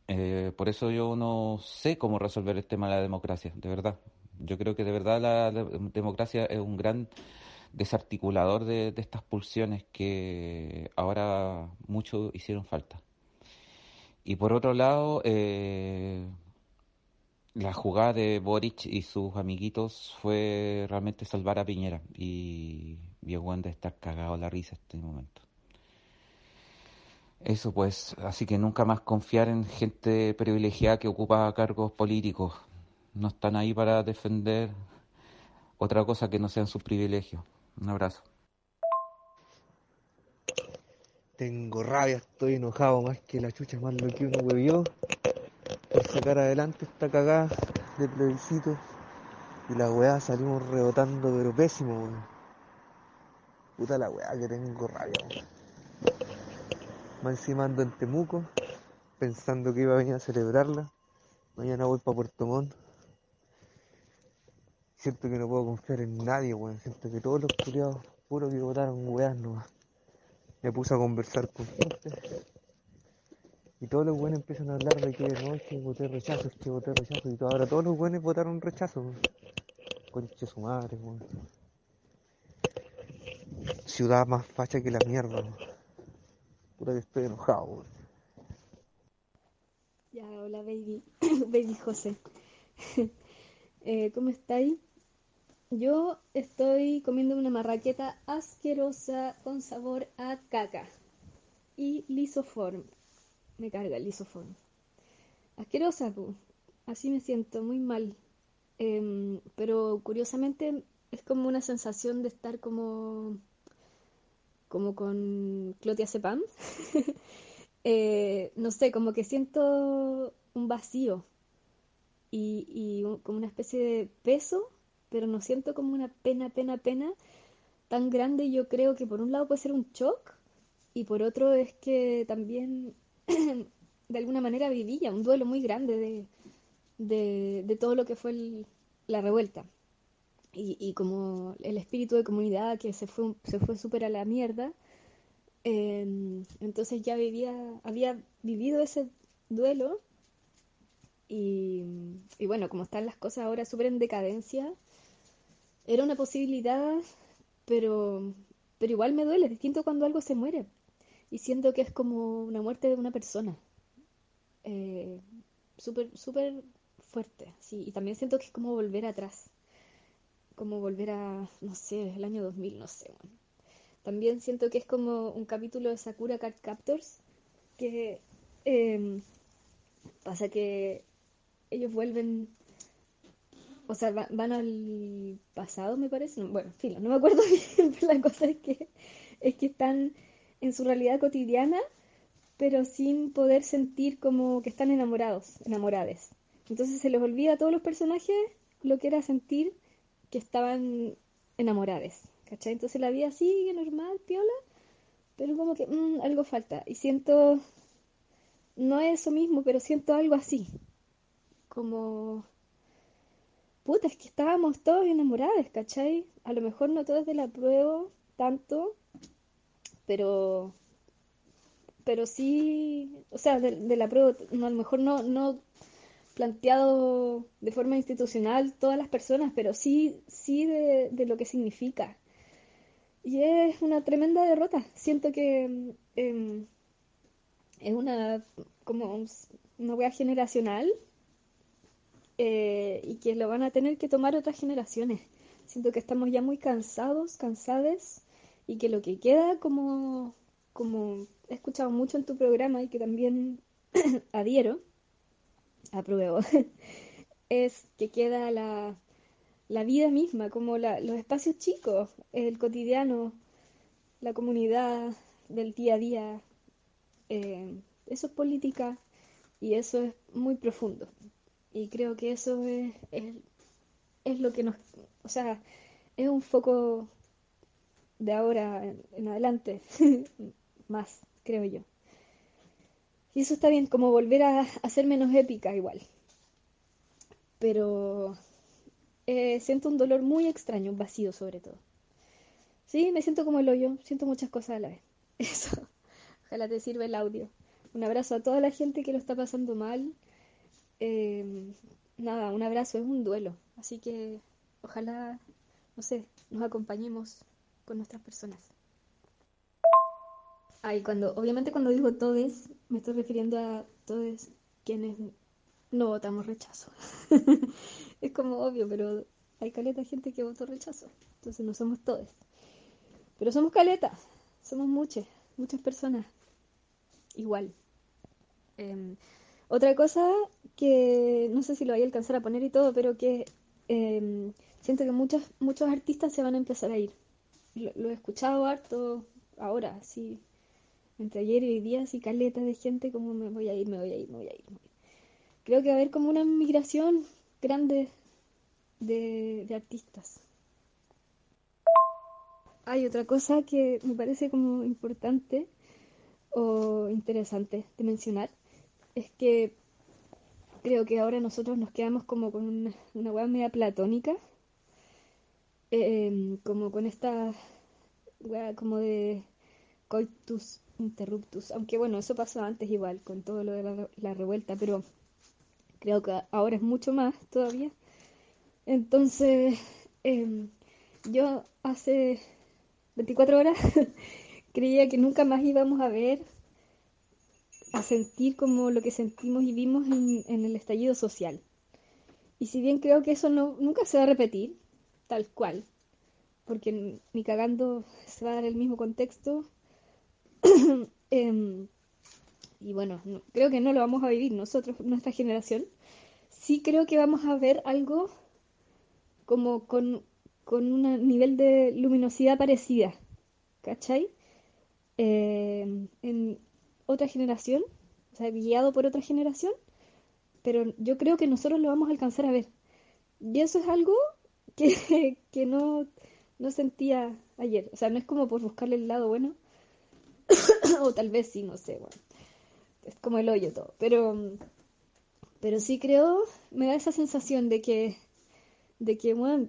Eh, por eso yo no sé cómo resolver el tema de la democracia, de verdad. Yo creo que de verdad la, la democracia es un gran desarticulador de, estas pulsiones que ahora mucho hicieron falta. Y por otro lado, eh, la jugada de Boric y sus amiguitos fue realmente salvar a Piñera y de estar cagado la risa en este momento. Eso pues, así que nunca más confiar en gente privilegiada que ocupa cargos políticos. No están ahí para defender otra cosa que no sean sus privilegios. Un abrazo. Tengo rabia, estoy enojado más que la chucha, más lo que uno bebió por sacar adelante esta cagada de plebiscito. Y la weá salimos rebotando, pero pésimo, weón. Puta la weá que tengo rabia, weón. Más encima en Temuco, pensando que iba a venir a celebrarla. Mañana voy para Puerto Montt. Siento que no puedo confiar en nadie, weón. Siento que todos los culiados puro que votaron weas nomás. Me puse a conversar con gente. Y todos los buenos empiezan a hablar de que no, es que voté rechazo, es que voté rechazo. Y ahora todos los buenos votaron rechazo. weón. Conche su madre, weón. Ciudad más facha que la mierda, weón. Pura que estoy enojado, weón. Ya, hola baby, baby José. Eh, ¿cómo estáis? Yo estoy comiendo una marraqueta asquerosa con sabor a caca y lisoform. me carga el lisofón. Asquerosa, pu. así me siento, muy mal. Em, pero curiosamente es como una sensación de estar como, como con clotiazepam. Eh, no sé, como que siento un vacío y, como una especie de peso, pero no siento como una pena, pena, pena tan grande. Yo creo que por un lado puede ser un shock y por otro es que también de alguna manera viví ya un duelo muy grande de, de, todo lo que fue la revuelta. Y, como el espíritu de comunidad que se fue, se fue a la mierda, em, entonces ya vivía, había vivido ese duelo y, y bueno, como están las cosas ahora súper en decadencia, era una posibilidad, pero, pero igual me duele, es distinto cuando algo se muere. Y siento que es como una muerte de una persona. Eh, súper, fuerte, sí. Y también siento que es como volver atrás. Como volver a, no sé, el año 2000, no sé, bueno. También siento que es como un capítulo de Sakura Card Captors, que em, pasa que ellos vuelven, o sea, va- van al pasado, me parece. Bueno, filo, no me acuerdo bien, pero la cosa es que, es que están en su realidad cotidiana, pero sin poder sentir como que están enamorados, enamorades. Entonces se les olvida a todos los personajes lo que era sentir que estaban enamorades, ¿cachai? Entonces la vida sigue normal, piola, pero como que mm, algo falta. Y siento, no es eso mismo, pero siento algo así, como, puta, es que estábamos todos enamorados, ¿cachai? A lo mejor no todos de la prueba tanto, pero pero sí, o sea, de, de la prueba, no, a lo mejor no, no planteado de forma institucional todas las personas, pero sí, sí de, de lo que significa. Y es una tremenda derrota. Siento que em, es una como un- una wea generacional eh, y que lo van a tener que tomar otras generaciones. Siento que estamos ya muy cansados, cansades y que lo que queda como, como he escuchado mucho en tu programa y que también adhiero, apruebo, es que queda la, la vida misma, como la- los espacios chicos, el cotidiano, la comunidad del día a día. eh, eso es política y eso es muy profundo. Y creo que eso es, es, es lo que nos, o sea, es un foco de ahora en, adelante, más, creo yo. Y eso está bien, como volver a, a ser menos épica igual. Pero eh, siento un dolor muy extraño, un vacío sobre todo. Sí, me siento como el hoyo, siento muchas cosas a la vez. Eso, ojalá te sirva el audio. Un abrazo a toda la gente que lo está pasando mal. Eh, nada, un abrazo, es un duelo. Así que ojalá, no sé, nos acompañemos con nuestras personas. Ay, cuando, obviamente cuando digo todes, me estoy refiriendo a todos quienes no votamos rechazo. es como obvio, pero hay caleta de gente que votó rechazo. Entonces no somos todos. Pero somos caletas, somos muchas, muchas personas. Igual. Em, otra cosa que no sé si lo voy a alcanzar a poner y todo, pero que em, siento que muchos, muchos artistas se van a empezar a ir. Lo, he escuchado harto ahora, sí. Entre ayer y hoy día, así caleta de gente como me voy a ir, me voy a ir. me voy a ir. Creo que va a haber como una migración grande de, de artistas. Hay otra cosa que me parece como importante o interesante de mencionar, es que creo que ahora nosotros nos quedamos como con una, una media platónica, em, como con esta weá como de coitus interruptus, aunque bueno, eso pasó antes igual, con todo lo de la, la revuelta, pero creo que ahora es mucho más todavía. Entonces, em, yo hace 24 horas creía que nunca más íbamos a ver, a sentir como lo que sentimos y vimos en, el estallido social. Y si bien creo que eso no, nunca se va a repetir, tal cual, porque ni cagando se va a dar el mismo contexto, em, y bueno, no- creo que no lo vamos a vivir nosotros, nuestra generación, sí creo que vamos a ver algo como con, con un nivel de luminosidad parecida, ¿cachai? Eh, en otra generación, o sea, guiado por otra generación, pero yo creo que nosotros lo vamos a alcanzar a ver. Y eso es algo que, que no, no sentía ayer. O sea, no es como por buscarle el lado bueno, o tal vez sí, no sé, bueno. Es como el hoyo todo. Pero, pero sí creo, me da esa sensación de que, de que, bueno,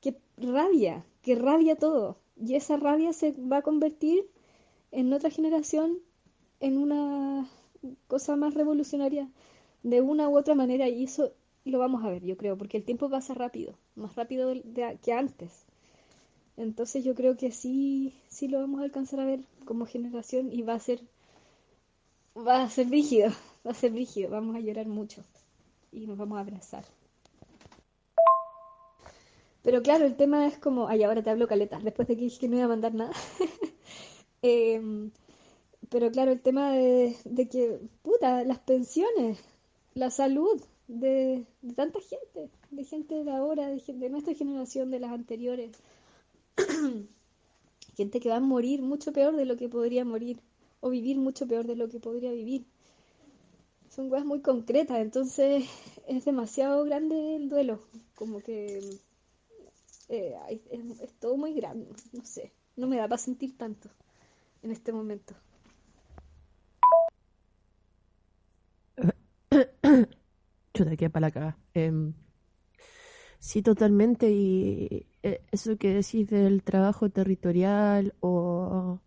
que rabia, que rabia todo. Y esa rabia se va a convertir en otra generación en una cosa más revolucionaria de una u otra manera y eso lo vamos a ver, yo creo, porque el tiempo pasa rápido, más rápido que antes. Entonces yo creo que sí, sí lo vamos a alcanzar a ver como generación y va a ser, va a ser rígido, va a ser rígido, vamos a llorar mucho y nos vamos a abrazar. Pero claro, el tema es como, ay, ahora te hablo caleta, después de que dije que no iba a mandar nada. Em, pero claro, el tema de, de que, puta, las pensiones, la salud de, de tanta gente, de gente de ahora, de, de nuestra generación, de las anteriores. gente que va a morir mucho peor de lo que podría morir, o vivir mucho peor de lo que podría vivir. Son cosas muy concretas, entonces es demasiado grande el duelo, como que eh, es todo muy grande, no sé, no me da para sentir tanto en este momento. Chuta, que para caga. Em, sí, totalmente. Y eh, eso que decís del trabajo territorial o,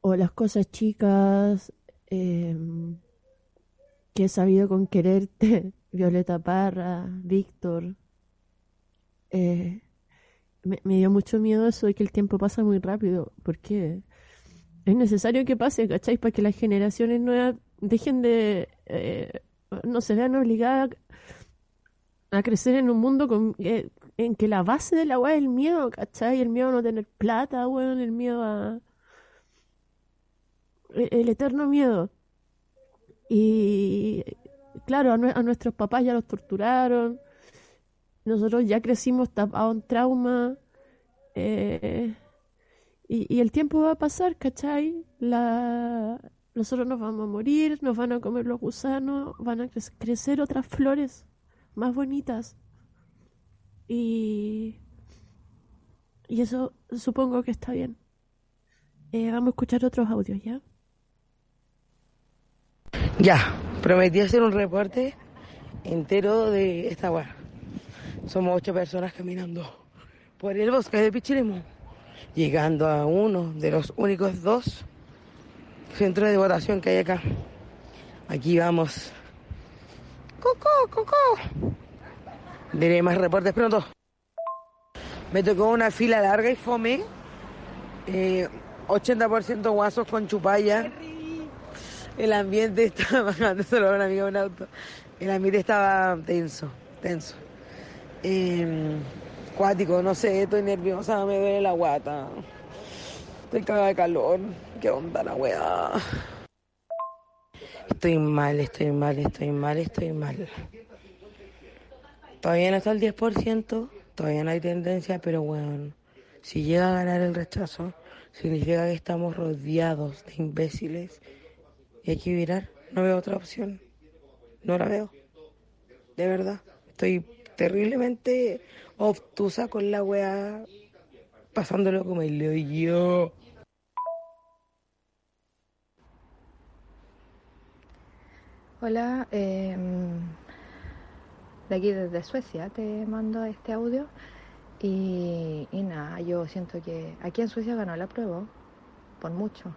o las cosas chicas em, que he sabido con quererte, Violeta Parra, Víctor. eh, me, me dio mucho miedo eso de que el tiempo pasa muy rápido, porque es necesario que pase, ¿cachai? Para que las generaciones nuevas dejen de... eh, no se vean obligadas a crecer en un mundo eh, en que la base de la weá es el miedo, ¿cachai? El miedo a no tener plata, weón, el miedo a... El, el eterno miedo. Y claro, a nuestros papás ya los torturaron. Nosotros ya crecimos tapados en trauma. eh, y, y el tiempo va a pasar, ¿cachai? La... Nosotros nos vamos a morir, nos van a comer los gusanos, van a cre- crecer otras flores más bonitas. Y, y eso supongo que está bien. Eh, vamos a escuchar otros audios, ¿ya? Ya, prometí hacer un reporte entero de esta weá. Somos ocho personas caminando por el bosque de Pichilemu, llegando a uno de los únicos dos centros de votación que hay acá. Aquí vamos. ¡Coco, coco! Diré más reportes pronto. Me tocó una fila larga y fome. eh, 80% guasos con chupalla. El ambiente estaba bajando, se lo un amigo en auto. El ambiente estaba tenso, tenso. Eh, cuático, no sé, estoy nerviosa, me duele la guata. Estoy cagada de calor. ¿Qué onda la weá? Estoy mal, estoy mal, estoy mal, estoy mal. Todavía no está el 10%, todavía no hay tendencia, pero bueno, si llega a ganar el rechazo, significa que estamos rodeados de imbéciles y hay que virar. No veo otra opción. No la veo. De verdad. Estoy terriblemente obtusa con la weá, pasándolo como el leo yo. Hola, eh, de aquí desde Suecia te mando este audio. Y, y nada, yo siento que aquí en Suecia ganó la prueba por mucho.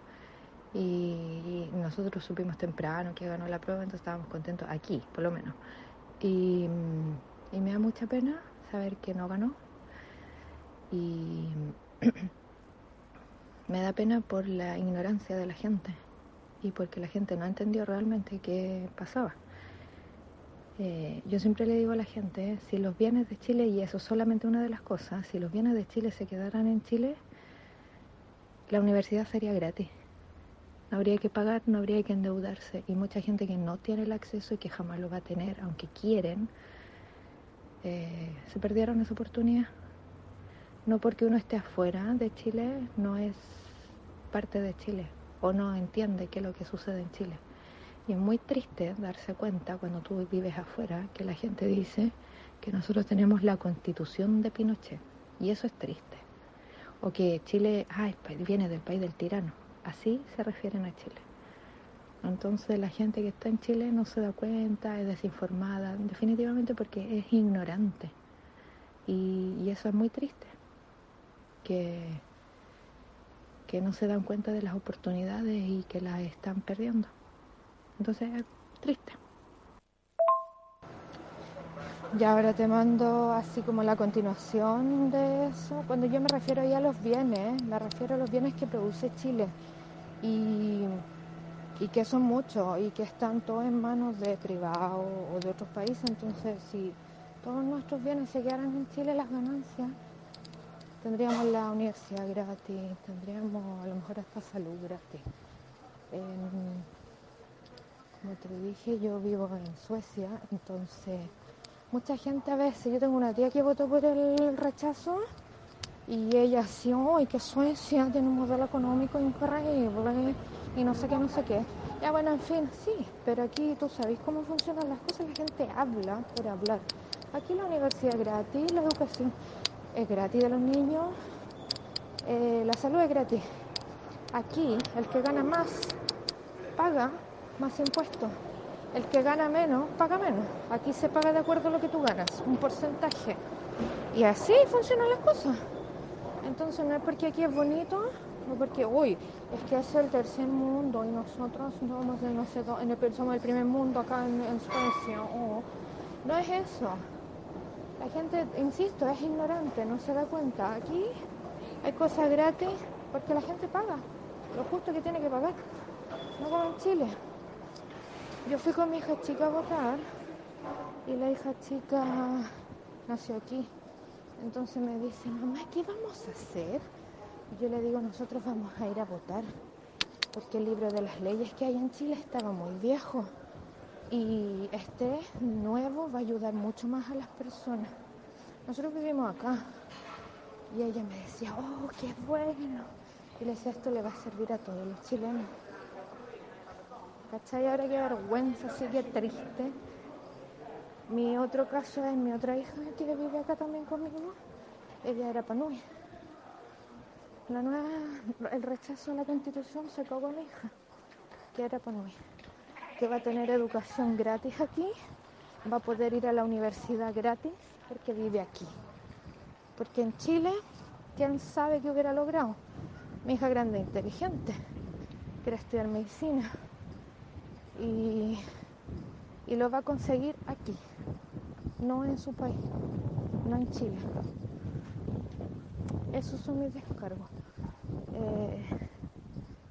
Y nosotros supimos temprano que ganó la prueba, entonces estábamos contentos aquí, por lo menos. Y, y me da mucha pena saber que no ganó. Y me da pena por la ignorancia de la gente y porque la gente no entendió realmente qué pasaba. Eh, yo siempre le digo a la gente, si los bienes de Chile, y eso es solamente una de las cosas, si los bienes de Chile se quedaran en Chile, la universidad sería gratis. No habría que pagar, no habría que endeudarse. Y mucha gente que no tiene el acceso y que jamás lo va a tener, aunque quieren, eh, se perdieron esa oportunidad. No porque uno esté afuera de Chile, no es parte de Chile o no entiende qué es lo que sucede en Chile. Y es muy triste darse cuenta cuando tú vives afuera que la gente dice que nosotros tenemos la constitución de Pinochet. Y eso es triste. O que Chile ay, viene del país del tirano. Así se refieren a Chile. Entonces la gente que está en Chile no se da cuenta, es desinformada, definitivamente porque es ignorante. Y, y eso es muy triste. Que, no se dan cuenta de las oportunidades y que las están perdiendo. Entonces es triste. Y ahora te mando así como la continuación de eso. Cuando yo me refiero ahí a los bienes, me refiero a los bienes que produce Chile. Y, y que son muchos y que están todos en manos de privados o de otros países. Entonces, si todos nuestros bienes se quedaran en Chile, las ganancias, tendríamos la universidad gratis, tendríamos a lo mejor hasta salud gratis. Em, como te dije, yo vivo en Suecia, entonces mucha gente a veces, yo tengo una tía que votó por el rechazo y ella así, ¡ay, que Suecia tiene un modelo económico increíble! Y no sé qué, no sé qué. Ya bueno, en fin, sí, pero aquí tú sabes cómo funcionan las cosas, la gente habla por hablar. Aquí la universidad gratis, la educación es gratis de los niños, eh, la salud es gratis. Aquí el que gana más paga más impuestos. El que gana menos, paga menos. Aquí se paga de acuerdo a lo que tú ganas, un porcentaje. Y así funcionan las cosas. Entonces no es porque aquí es bonito, no porque, uy, es que es el tercer mundo y nosotros somos no sé, en el, somos el primer mundo acá en, en no es eso. La gente, insisto, es ignorante, no se da cuenta. Aquí hay cosas gratis porque la gente paga lo justo que tiene que pagar. No como en Chile. Yo fui con mi hija chica a votar y la hija chica nació aquí. Entonces me dice, mamá, ¿qué vamos a hacer? Y yo le digo, nosotros vamos a ir a votar, porque el libro de las leyes que hay en Chile estaba muy viejo. Y este nuevo va a ayudar mucho más a las personas. Nosotros vivimos acá. Y ella me decía, oh, qué bueno. Y le decía, esto le va a servir a todos los chilenos. ¿Cachai? Ahora qué vergüenza, así que triste. Mi otro caso es mi otra hija que vive acá también conmigo. Ella era panui. La nueva, el rechazo a la constitución se cagó a mi hija, que era panui. Que va a tener educación gratis aquí, va a poder ir a la universidad gratis porque vive aquí. Porque en Chile, ¿quién sabe qué hubiera logrado? Mi hija grande inteligente, quiere estudiar medicina y, y lo va a conseguir aquí, no en su país, no en Chile. Esos son mis descargos. Eh,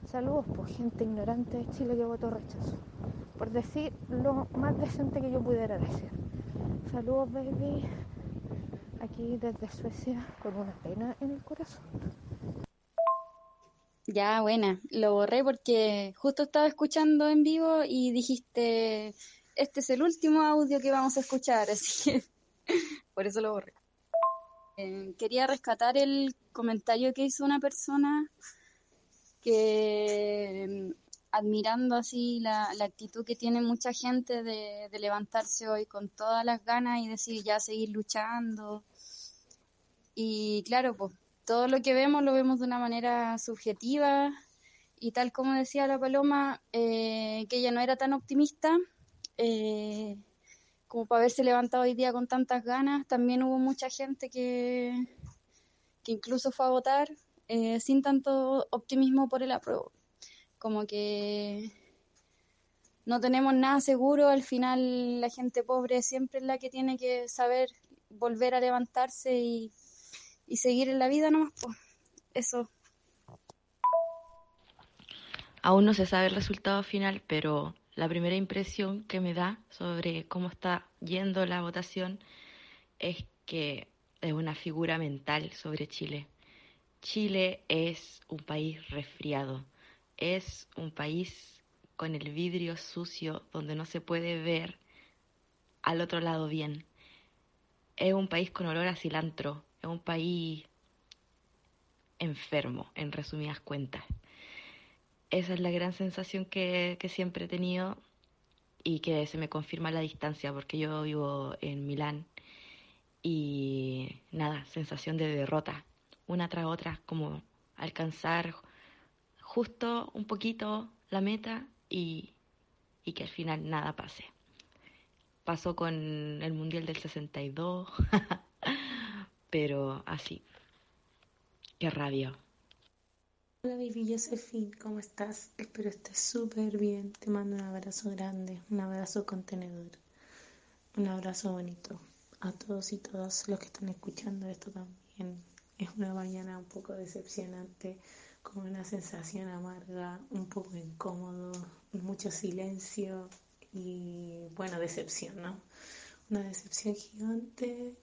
saludos por gente ignorante de Chile que votó rechazo. Por decir lo más decente que yo pudiera decir. Saludos, baby. Aquí desde Suecia con una pena en el corazón. Ya, buena. Lo borré porque justo estaba escuchando en vivo y dijiste, este es el último audio que vamos a escuchar, así que por eso lo borré. Eh, quería rescatar el comentario que hizo una persona que admirando así la, la actitud que tiene mucha gente de, de levantarse hoy con todas las ganas y decir ya seguir luchando. Y claro, pues todo lo que vemos lo vemos de una manera subjetiva y tal como decía la Paloma, eh, que ella no era tan optimista eh, como para haberse levantado hoy día con tantas ganas. También hubo mucha gente que, que incluso fue a votar eh, sin tanto optimismo por el apruebo. Como que no tenemos nada seguro, al final la gente pobre siempre es la que tiene que saber volver a levantarse y y seguir en la vida nomás, pues eso. Aún no se sabe el resultado final, pero la primera impresión que me da sobre cómo está yendo la votación es que es una figura mental sobre Chile. Chile es un país resfriado. Es un país con el vidrio sucio donde no se puede ver al otro lado bien. Es un país con olor a cilantro, es un país enfermo, en resumidas cuentas. Esa es la gran sensación que, que siempre he tenido y que se me confirma la distancia porque yo vivo en Milán y nada, sensación de derrota, una tras otra, como alcanzar justo un poquito la meta y, y que al final nada pase. Pasó con el Mundial del 62, pero así. Qué rabia. Hola baby Josephine, ¿cómo estás? Espero estés súper bien. Te mando un abrazo grande, un abrazo contenedor, un abrazo bonito a todos y todas los que están escuchando esto también. Es una mañana un poco decepcionante, con una sensación amarga, un poco incómodo, mucho silencio y bueno, decepción, ¿no? Una decepción gigante.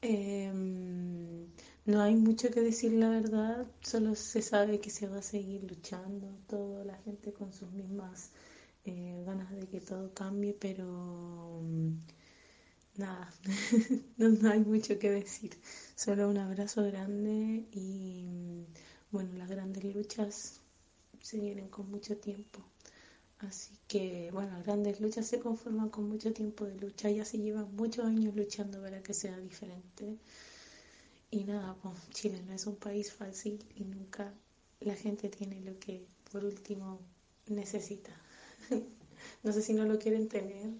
Em, no hay mucho que decir, la verdad, solo se sabe que se va a seguir luchando, toda la gente con sus mismas eh, ganas de que todo cambie, pero mm, nada, no, hay mucho que decir, solo un abrazo grande y mm, bueno, las grandes luchas se vienen con mucho tiempo. Así que, bueno, las grandes luchas se conforman con mucho tiempo de lucha, ya se llevan muchos años luchando para que sea diferente. Y nada, pues Chile no es un país fácil y nunca la gente tiene lo que por último necesita. no sé si no lo quieren tener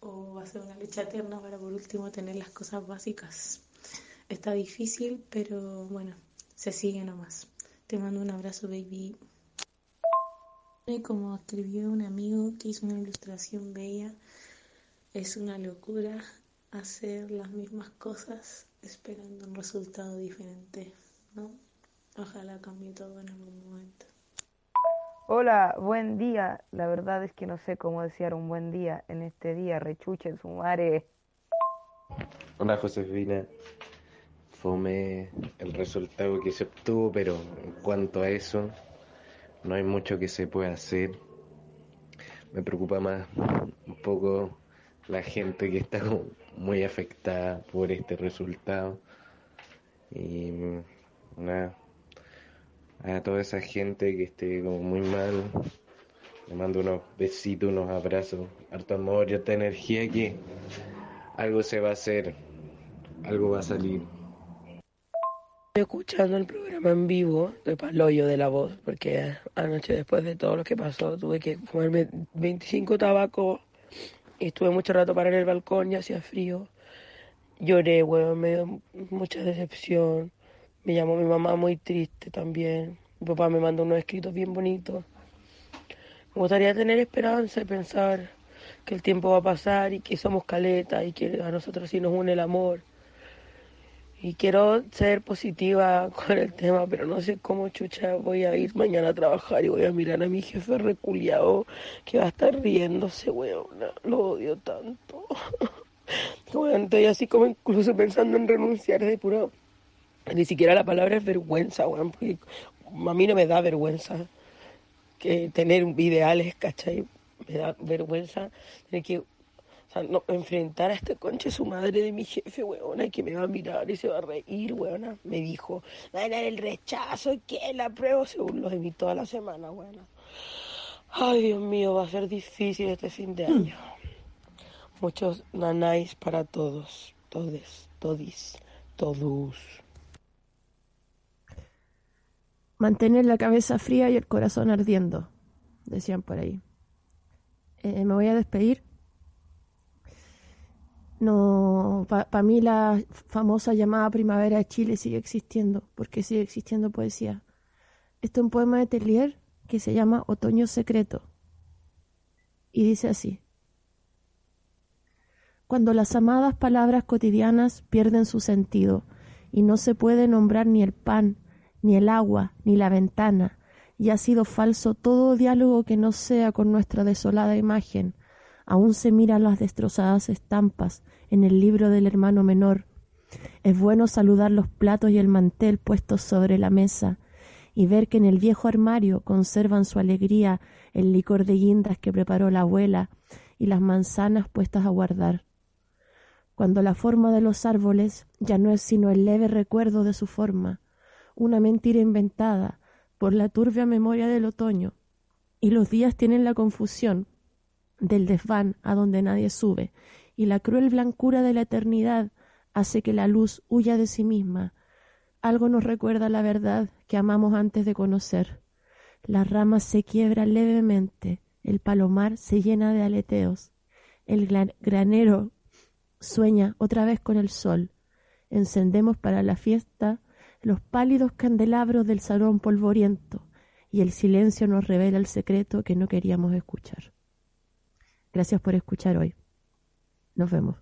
o va a ser una lucha eterna para por último tener las cosas básicas. Está difícil, pero bueno, se sigue nomás. Te mando un abrazo, baby. Como escribió un amigo que hizo una ilustración bella, es una locura hacer las mismas cosas esperando un resultado diferente, ¿no? Ojalá cambie todo en algún momento. Hola, buen día. La verdad es que no sé cómo desear un buen día en este día. Rechuche en su mare. Hola, Josefina. Fome el resultado que se obtuvo, pero en cuanto a eso, no hay mucho que se pueda hacer. Me preocupa más un poco la gente que está muy afectada por este resultado. Y nada, a toda esa gente que esté como muy mal, le mando unos besitos, unos abrazos, harto amor y harta energía que algo se va a hacer, algo va a salir. Estoy escuchando el programa en vivo de Paloyo de la voz, porque anoche después de todo lo que pasó tuve que fumarme 25 tabacos y estuve mucho rato para en el balcón y hacía frío. Lloré, weón, me dio mucha decepción. Me llamó mi mamá muy triste también. Mi papá me mandó unos escritos bien bonitos. Me gustaría tener esperanza y pensar que el tiempo va a pasar y que somos caleta y que a nosotros sí nos une el amor. Y quiero ser positiva con el tema, pero no sé cómo chucha voy a ir mañana a trabajar y voy a mirar a mi jefe reculiado que va a estar riéndose, weón. Lo odio tanto. Bueno, estoy así como incluso pensando en renunciar de puro... Ni siquiera la palabra es vergüenza, weón, porque a mí no me da vergüenza que tener ideales, ¿cachai? Me da vergüenza tener que o sea, no, enfrentar a este conche su madre de mi jefe, weona, que me va a mirar y se va a reír, weona. Me dijo, dar el rechazo, que la pruebo, según los de mí toda la semana, weona. Ay, Dios mío, va a ser difícil este fin de año. Muchos nanáis para todos, todes, todis, todos. Mantener la cabeza fría y el corazón ardiendo, decían por ahí. Eh, me voy a despedir. No, para mí la famosa llamada Primavera de Chile sigue existiendo, porque sigue existiendo poesía. Esto es un poema de Tellier que se llama Otoño Secreto. Y dice así. Cuando las amadas palabras cotidianas pierden su sentido y no se puede nombrar ni el pan, ni el agua, ni la ventana, y ha sido falso todo diálogo que no sea con nuestra desolada imagen. Aún se miran las destrozadas estampas en el libro del hermano menor. Es bueno saludar los platos y el mantel puestos sobre la mesa, y ver que en el viejo armario conservan su alegría el licor de guindas que preparó la abuela y las manzanas puestas a guardar. Cuando la forma de los árboles ya no es sino el leve recuerdo de su forma, una mentira inventada por la turbia memoria del otoño, y los días tienen la confusión del desván a donde nadie sube, y la cruel blancura de la eternidad hace que la luz huya de sí misma. Algo nos recuerda la verdad que amamos antes de conocer. Las ramas se quiebran levemente, el palomar se llena de aleteos, el granero sueña otra vez con el sol. Encendemos para la fiesta los pálidos candelabros del salón polvoriento y el silencio nos revela el secreto que no queríamos escuchar. Gracias por escuchar hoy. Nos vemos.